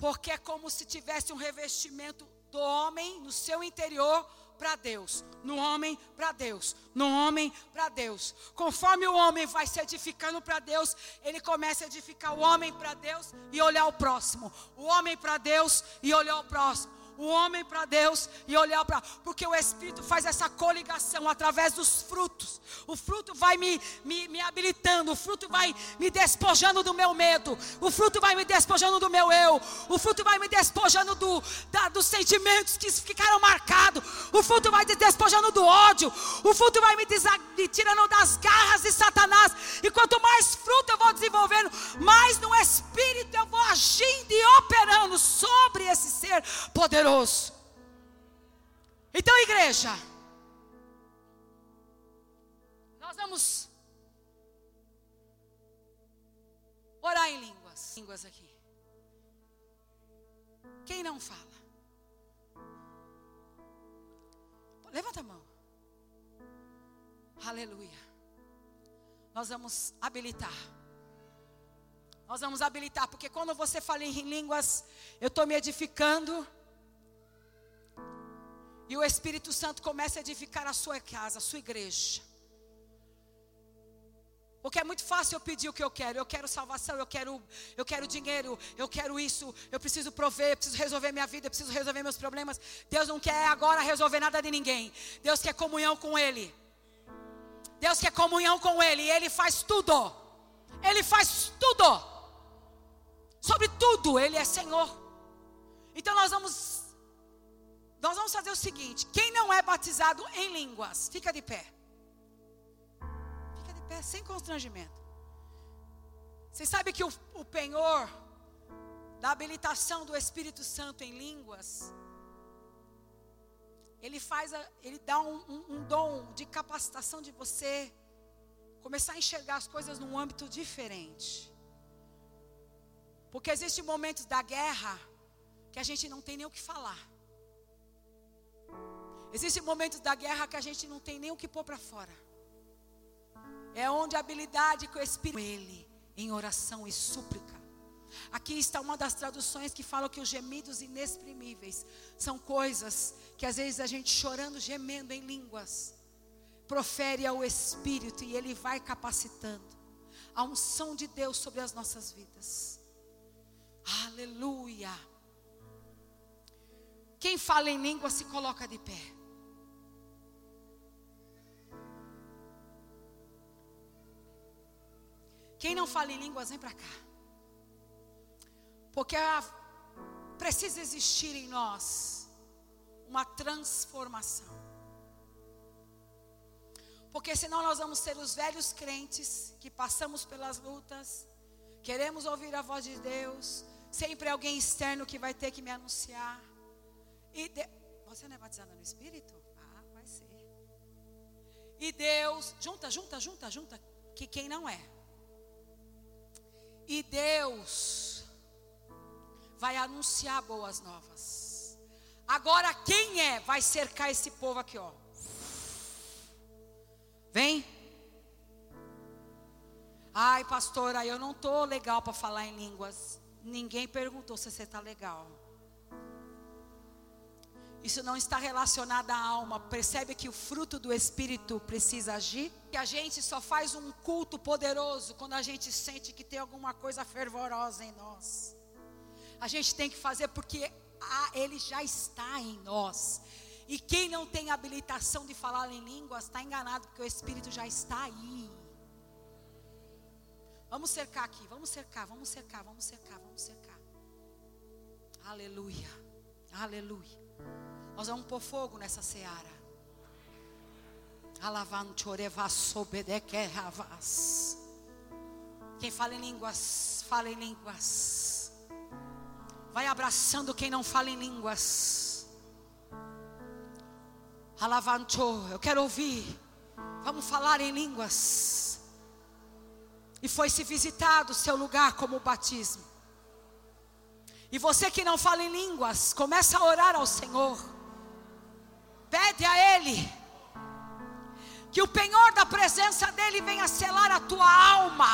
Speaker 1: Porque é como se tivesse um revestimento do homem no seu interior para Deus, no homem para Deus, no homem para Deus. Conforme o homem vai se edificando para Deus, ele começa a edificar o homem para Deus e olhar o próximo, o homem para Deus e olhar o próximo o homem para Deus e olhar para. Porque o Espírito faz essa coligação através dos frutos. O fruto vai me, me, me habilitando, o fruto vai me despojando do meu medo, o fruto vai me despojando do meu eu, o fruto vai me despojando do, da, dos sentimentos que ficaram marcados, o fruto vai me despojando do ódio, o fruto vai me, me tirando das garras de Satanás. E quanto mais fruto eu vou desenvolvendo, mais no Espírito eu vou agindo e operando sobre esse ser poderoso poderoso. Então, igreja, nós vamos orar em línguas, línguas aqui. Quem não fala? Levanta a mão. Aleluia. Nós vamos habilitar. Nós vamos habilitar, porque quando você fala em línguas, eu estou me edificando e o Espírito Santo começa a edificar a sua casa, a sua igreja. Porque é muito fácil eu pedir o que eu quero. Eu quero salvação, eu quero, eu quero dinheiro, eu quero isso, eu preciso prover, eu preciso resolver minha vida, eu preciso resolver meus problemas. Deus não quer agora resolver nada de ninguém. Deus quer comunhão com Ele. Deus quer comunhão com Ele. E Ele faz tudo. Ele faz tudo. Sobre tudo, Ele é Senhor. Então nós vamos nós vamos fazer o seguinte: quem não é batizado em línguas, fica de pé. Fica de pé, sem constrangimento. Você sabe que o, o penhor da habilitação do Espírito Santo em línguas, ele faz, a, ele dá um, um, um dom de capacitação de você começar a enxergar as coisas num âmbito diferente. Porque existem momentos da guerra que a gente não tem nem o que falar. Existem momentos da guerra que a gente não tem nem o que pôr para fora. É onde a habilidade que o Espírito ele em oração e súplica. Aqui está uma das traduções que fala que os gemidos inexprimíveis são coisas que às vezes a gente chorando, gemendo em línguas, profere ao Espírito e ele vai capacitando a unção de Deus sobre as nossas vidas. Aleluia. Quem fala em língua se coloca de pé. Quem não fala em línguas, vem para cá. Porque precisa existir em nós uma transformação. Porque senão nós vamos ser os velhos crentes que passamos pelas lutas, queremos ouvir a voz de Deus, sempre alguém externo que vai ter que me anunciar. E de... Você não é batizada no Espírito? Ah, vai ser. E Deus, junta, junta, junta, junta, que quem não é. E Deus vai anunciar boas novas. Agora quem é vai cercar esse povo aqui, ó. Vem. Ai, pastora, eu não tô legal para falar em línguas. Ninguém perguntou se você está legal. Isso não está relacionado à alma. Percebe que o fruto do Espírito precisa agir? Que a gente só faz um culto poderoso quando a gente sente que tem alguma coisa fervorosa em nós. A gente tem que fazer porque ah, ele já está em nós. E quem não tem habilitação de falar em línguas está enganado, porque o Espírito já está aí. Vamos cercar aqui, vamos cercar, vamos cercar, vamos cercar, vamos cercar. Aleluia, aleluia. Nós vamos pôr fogo nessa seara. Quem fala em línguas, fala em línguas. Vai abraçando quem não fala em línguas. Alavanchou, eu quero ouvir. Vamos falar em línguas. E foi se visitado o seu lugar como batismo. E você que não fala em línguas, começa a orar ao Senhor. Pede a Ele que o penhor da presença dEle venha selar a tua alma.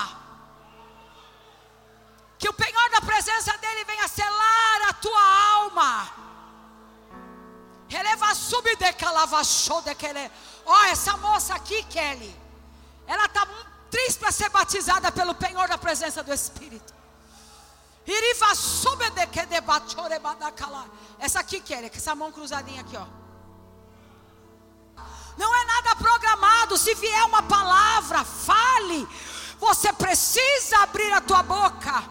Speaker 1: Que o penhor da presença dEle venha selar a tua alma. Releva sub de querer. Ó, essa moça aqui, Kelly, ela está triste para ser batizada pelo penhor da presença do Espírito. Essa aqui, Kelly, com essa mão cruzadinha aqui, ó. Não é nada programado. Se vier uma palavra, fale. Você precisa abrir a tua boca.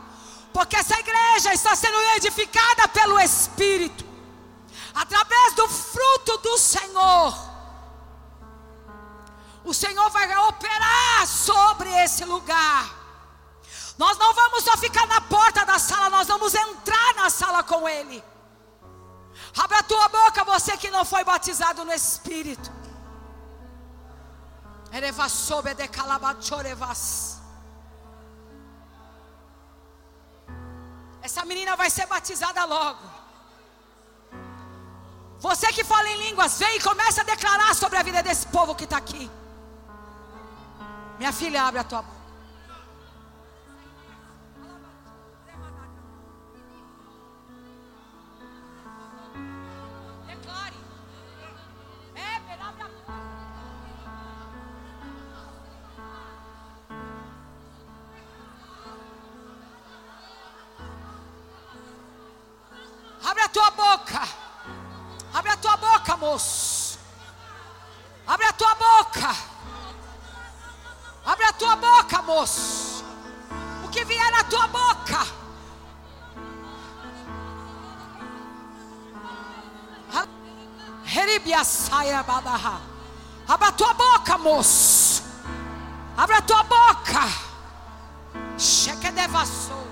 Speaker 1: Porque essa igreja está sendo edificada pelo Espírito. Através do fruto do Senhor. O Senhor vai operar sobre esse lugar. Nós não vamos só ficar na porta da sala, nós vamos entrar na sala com Ele. Abre a tua boca, você que não foi batizado no Espírito. Essa menina vai ser batizada logo. Você que fala em línguas, vem e começa a declarar sobre a vida desse povo que está aqui. Minha filha, abre a tua boca. Moço. Abre a tua boca. Abre a tua boca, moço. O que vier na tua boca. Abre a tua boca, moço. Abre a tua boca. Cheque de vassoura.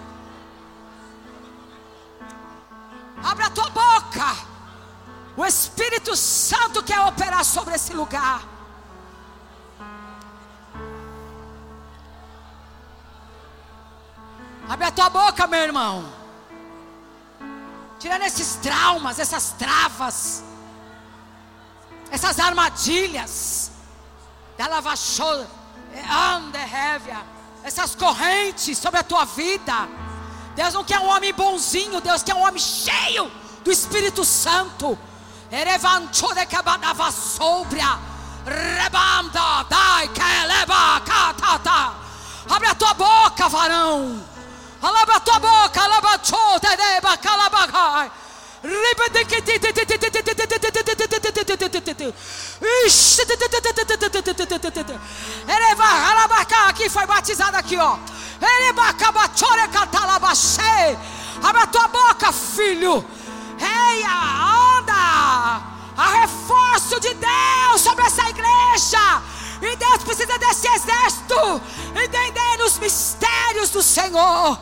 Speaker 1: Abre a tua boca. O Espírito Santo quer operar sobre esse lugar. Abre a tua boca, meu irmão. Tirando esses traumas, essas travas, essas armadilhas. Vachou, ande, essas correntes sobre a tua vida. Deus não quer um homem bonzinho, Deus quer um homem cheio do Espírito Santo. Abre a tua boca, varão. Alaba a tua boca, alaba chota, deba, calabagai. Aqui foi batizado aqui, ó. Abre a tua boca, filho. Eia. Há reforço de Deus sobre essa igreja. E Deus precisa desse exército. Entendendo os mistérios do Senhor.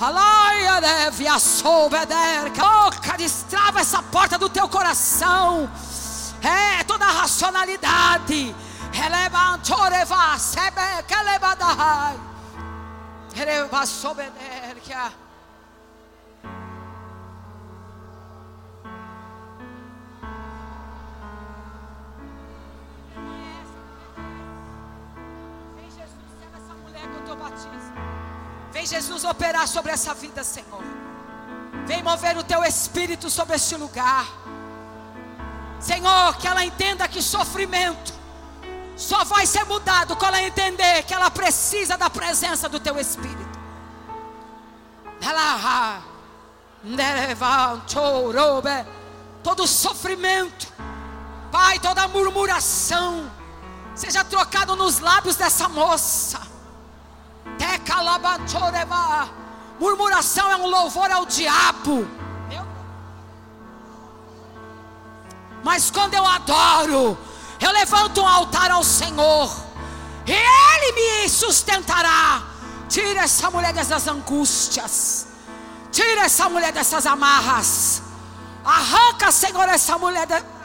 Speaker 1: Alaia deve a. Boca, destrava essa porta do teu coração. É toda a racionalidade. Releva, choreva, sebe, keleba dahai. Releva, que Vem Jesus operar sobre essa vida, Senhor. Vem mover o teu espírito sobre este lugar. Senhor, que ela entenda que sofrimento só vai ser mudado quando ela entender que ela precisa da presença do teu espírito. Todo sofrimento, Pai, toda murmuração, seja trocado nos lábios dessa moça. Murmuração é um louvor ao diabo. Mas quando eu adoro, eu levanto um altar ao Senhor, e Ele me sustentará. Tira essa mulher dessas angústias, tira essa mulher dessas amarras, arranca, Senhor, essa mulher. De...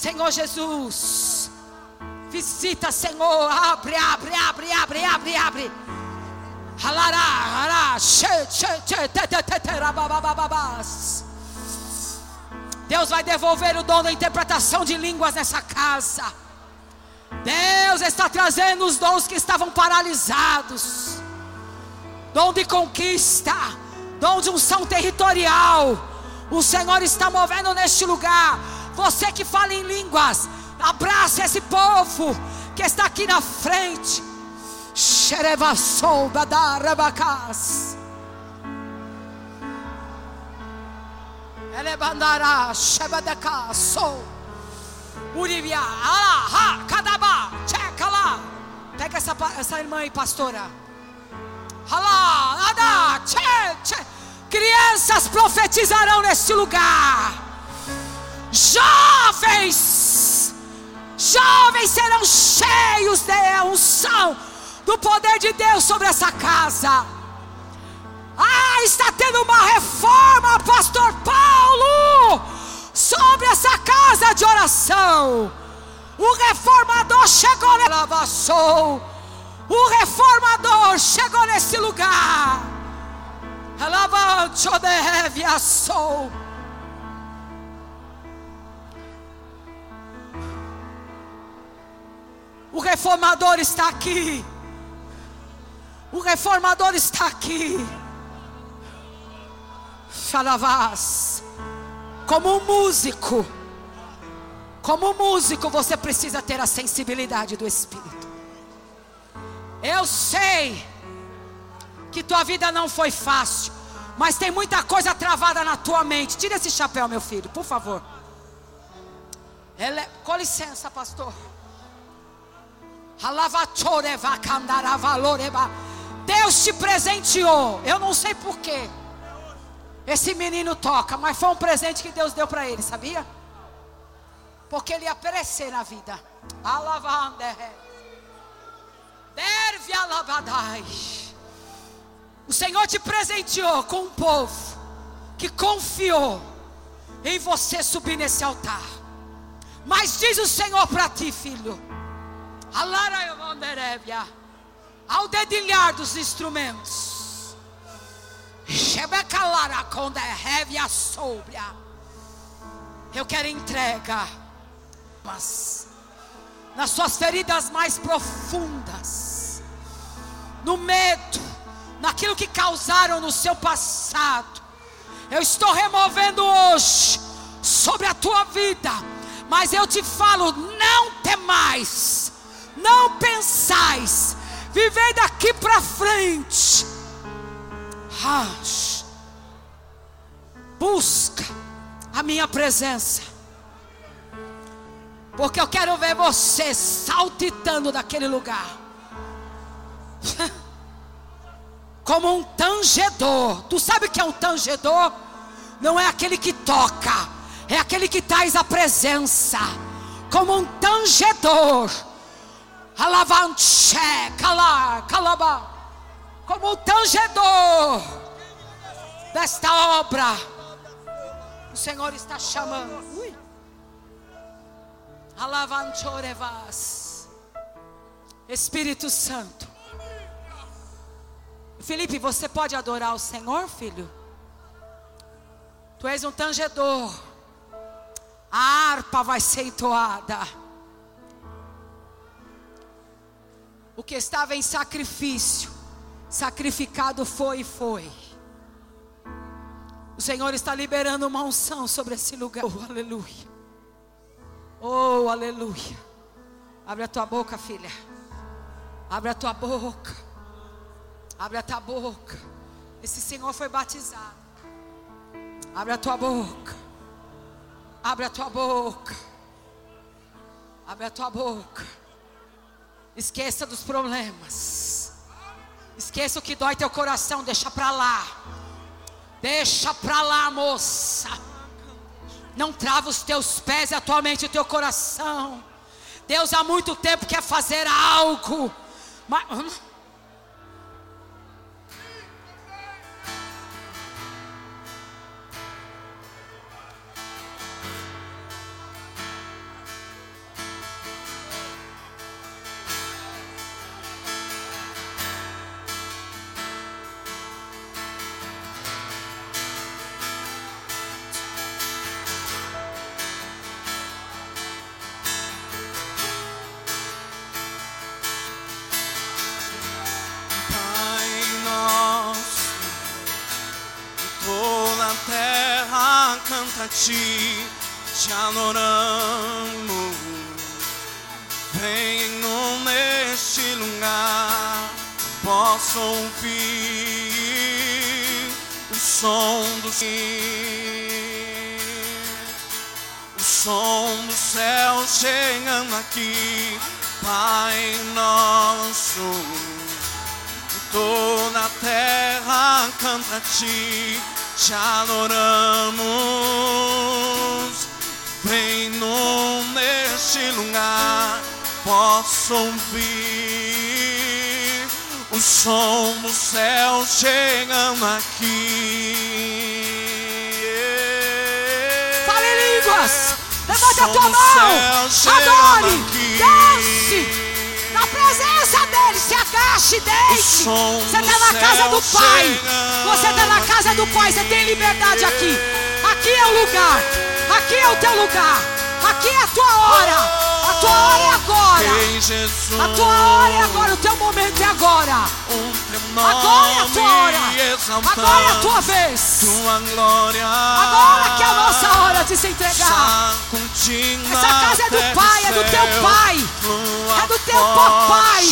Speaker 1: Senhor Jesus. Visita, Senhor. Abre, abre, abre, abre, abre, abre. Deus vai devolver o dom da interpretação de línguas nessa casa. Deus está trazendo os dons que estavam paralisados. Dom de conquista, dom de unção territorial. O Senhor está movendo neste lugar. Você que fala em línguas, abraça esse povo que está aqui na frente. Xerevassou, badarabacas. Elebandará, shebadaka, sou. Urivia, alá, ha, cadaba, checa lá. Pega essa, essa irmã aí, pastora. Alá, nada, tche, tche. Crianças profetizarão neste lugar. Jovens, jovens serão cheios de unção do poder de Deus sobre essa casa. Ah, está tendo uma reforma, Pastor Paulo, sobre essa casa de oração. O reformador chegou, lavaçou. O reformador chegou nesse lugar. Alavancho de O reformador está aqui. O reformador está aqui. Xalavás. Como um músico. Como um músico, você precisa ter a sensibilidade do Espírito. Eu sei que tua vida não foi fácil, mas tem muita coisa travada na tua mente. Tira esse chapéu, meu filho, por favor. Ele... Com licença, pastor. Deus te presenteou. Eu não sei porquê. Esse menino toca, mas foi um presente que Deus deu para ele, sabia? Porque ele ia perecer na vida. Derve. O Senhor te presenteou com um povo que confiou em você subir nesse altar. Mas diz o Senhor para ti, filho ao dedilhar dos instrumentos, eu quero entrega, mas nas suas feridas mais profundas, no medo, naquilo que causaram no seu passado, eu estou removendo hoje sobre a tua vida, mas eu te falo: não temais não pensais, vivei daqui para frente. Busca a minha presença, porque eu quero ver você saltitando daquele lugar, como um tangedor. Tu sabe o que é um tangedor? Não é aquele que toca, é aquele que traz a presença, como um tangedor Alavanche, calar, calaba. Como o tangedor desta obra. O Senhor está chamando. Alavanchorevas. Espírito Santo. Felipe, você pode adorar o Senhor, filho? Tu és um tangedor. A harpa vai ser entoada. O que estava em sacrifício, sacrificado foi e foi. O Senhor está liberando uma unção sobre esse lugar. Oh, aleluia. Oh, aleluia. Abre a tua boca, filha. Abre a tua boca. Abre a tua boca. Esse Senhor foi batizado. Abre a tua boca. Abre a tua boca. Abre a tua boca. Esqueça dos problemas. Esqueça o que dói teu coração, deixa para lá. Deixa para lá, moça. Não trava os teus pés e atualmente o teu coração. Deus há muito tempo quer fazer algo. Mas, hum?
Speaker 2: canta a ti, te adoramos. Venham neste lugar, posso ouvir o som do o som do céu chegando aqui, Pai nosso. Toda a terra canta a ti, te adoramos. Vem neste lugar, posso ouvir o som do céu chegando aqui.
Speaker 1: Fale em línguas. Levanta a tua mão. Adore.
Speaker 2: aqui.
Speaker 1: Desce. Na presença Você está na casa do Pai. Você está na casa do Pai. Você tem liberdade aqui. Aqui é o lugar. Aqui é o teu lugar. Aqui é a tua hora. A tua hora é agora. A tua hora é agora. Momento é agora. Agora é a tua hora. Agora é a tua vez. Agora que é a nossa hora de se entregar. Essa casa é do Pai, é do teu Pai. É do teu papai.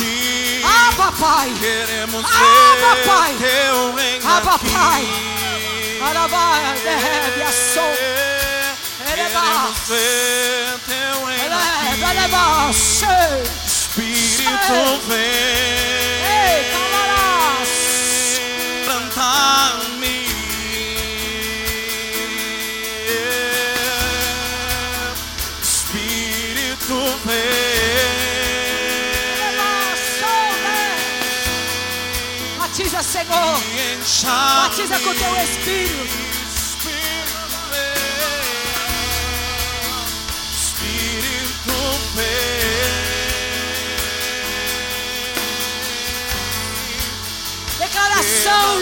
Speaker 1: Ah, papai.
Speaker 2: Queremos
Speaker 1: Ah, papai. Ah, papai. Arabá, derrebe a som.
Speaker 2: Queremos ver teu reino
Speaker 1: Eleva,
Speaker 2: aqui.
Speaker 1: Ei, calarás.
Speaker 2: plantar-me. Espírito vem
Speaker 1: Batiza, Senhor. Batiza com teu Espírito.
Speaker 2: Espírito vem.
Speaker 1: Declaração,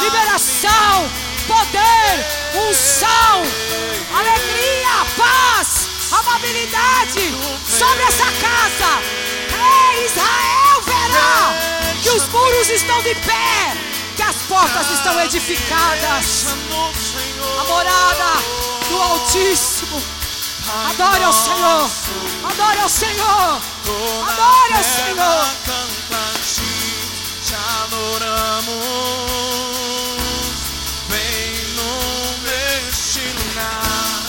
Speaker 1: liberação, poder, unção, alegria, paz, amabilidade sobre essa casa. Ei, Israel verá que os muros estão de pé, que as portas estão edificadas. A morada do Altíssimo. Adore ao Senhor. Adore ao Senhor. Adore ao Senhor.
Speaker 2: Te adoramos. Vem no neste lugar,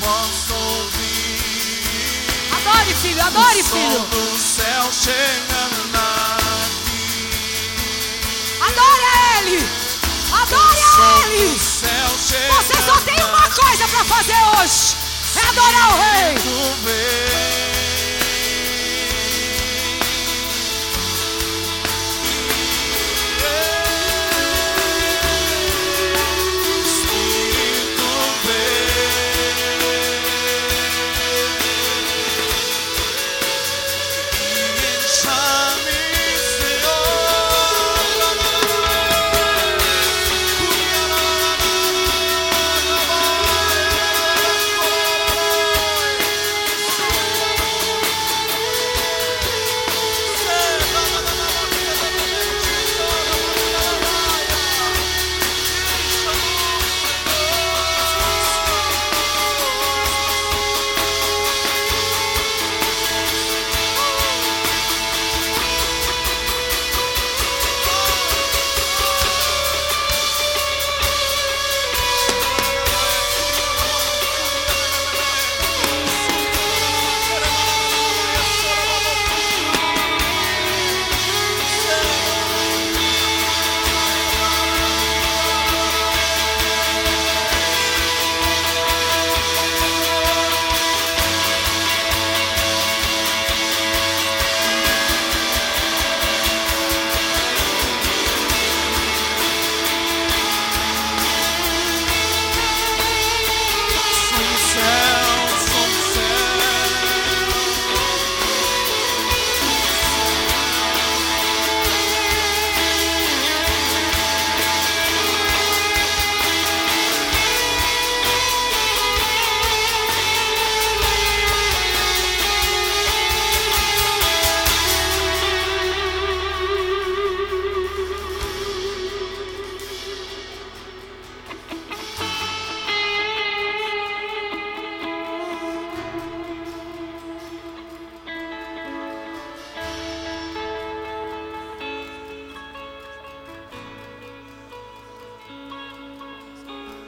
Speaker 2: posso ouvir.
Speaker 1: Adore, filho. Adore,
Speaker 2: o som
Speaker 1: filho.
Speaker 2: do céu chegando aqui.
Speaker 1: Adore a Ele. Adore a Ele. Você só tem uma coisa para fazer hoje: é adorar o Rei.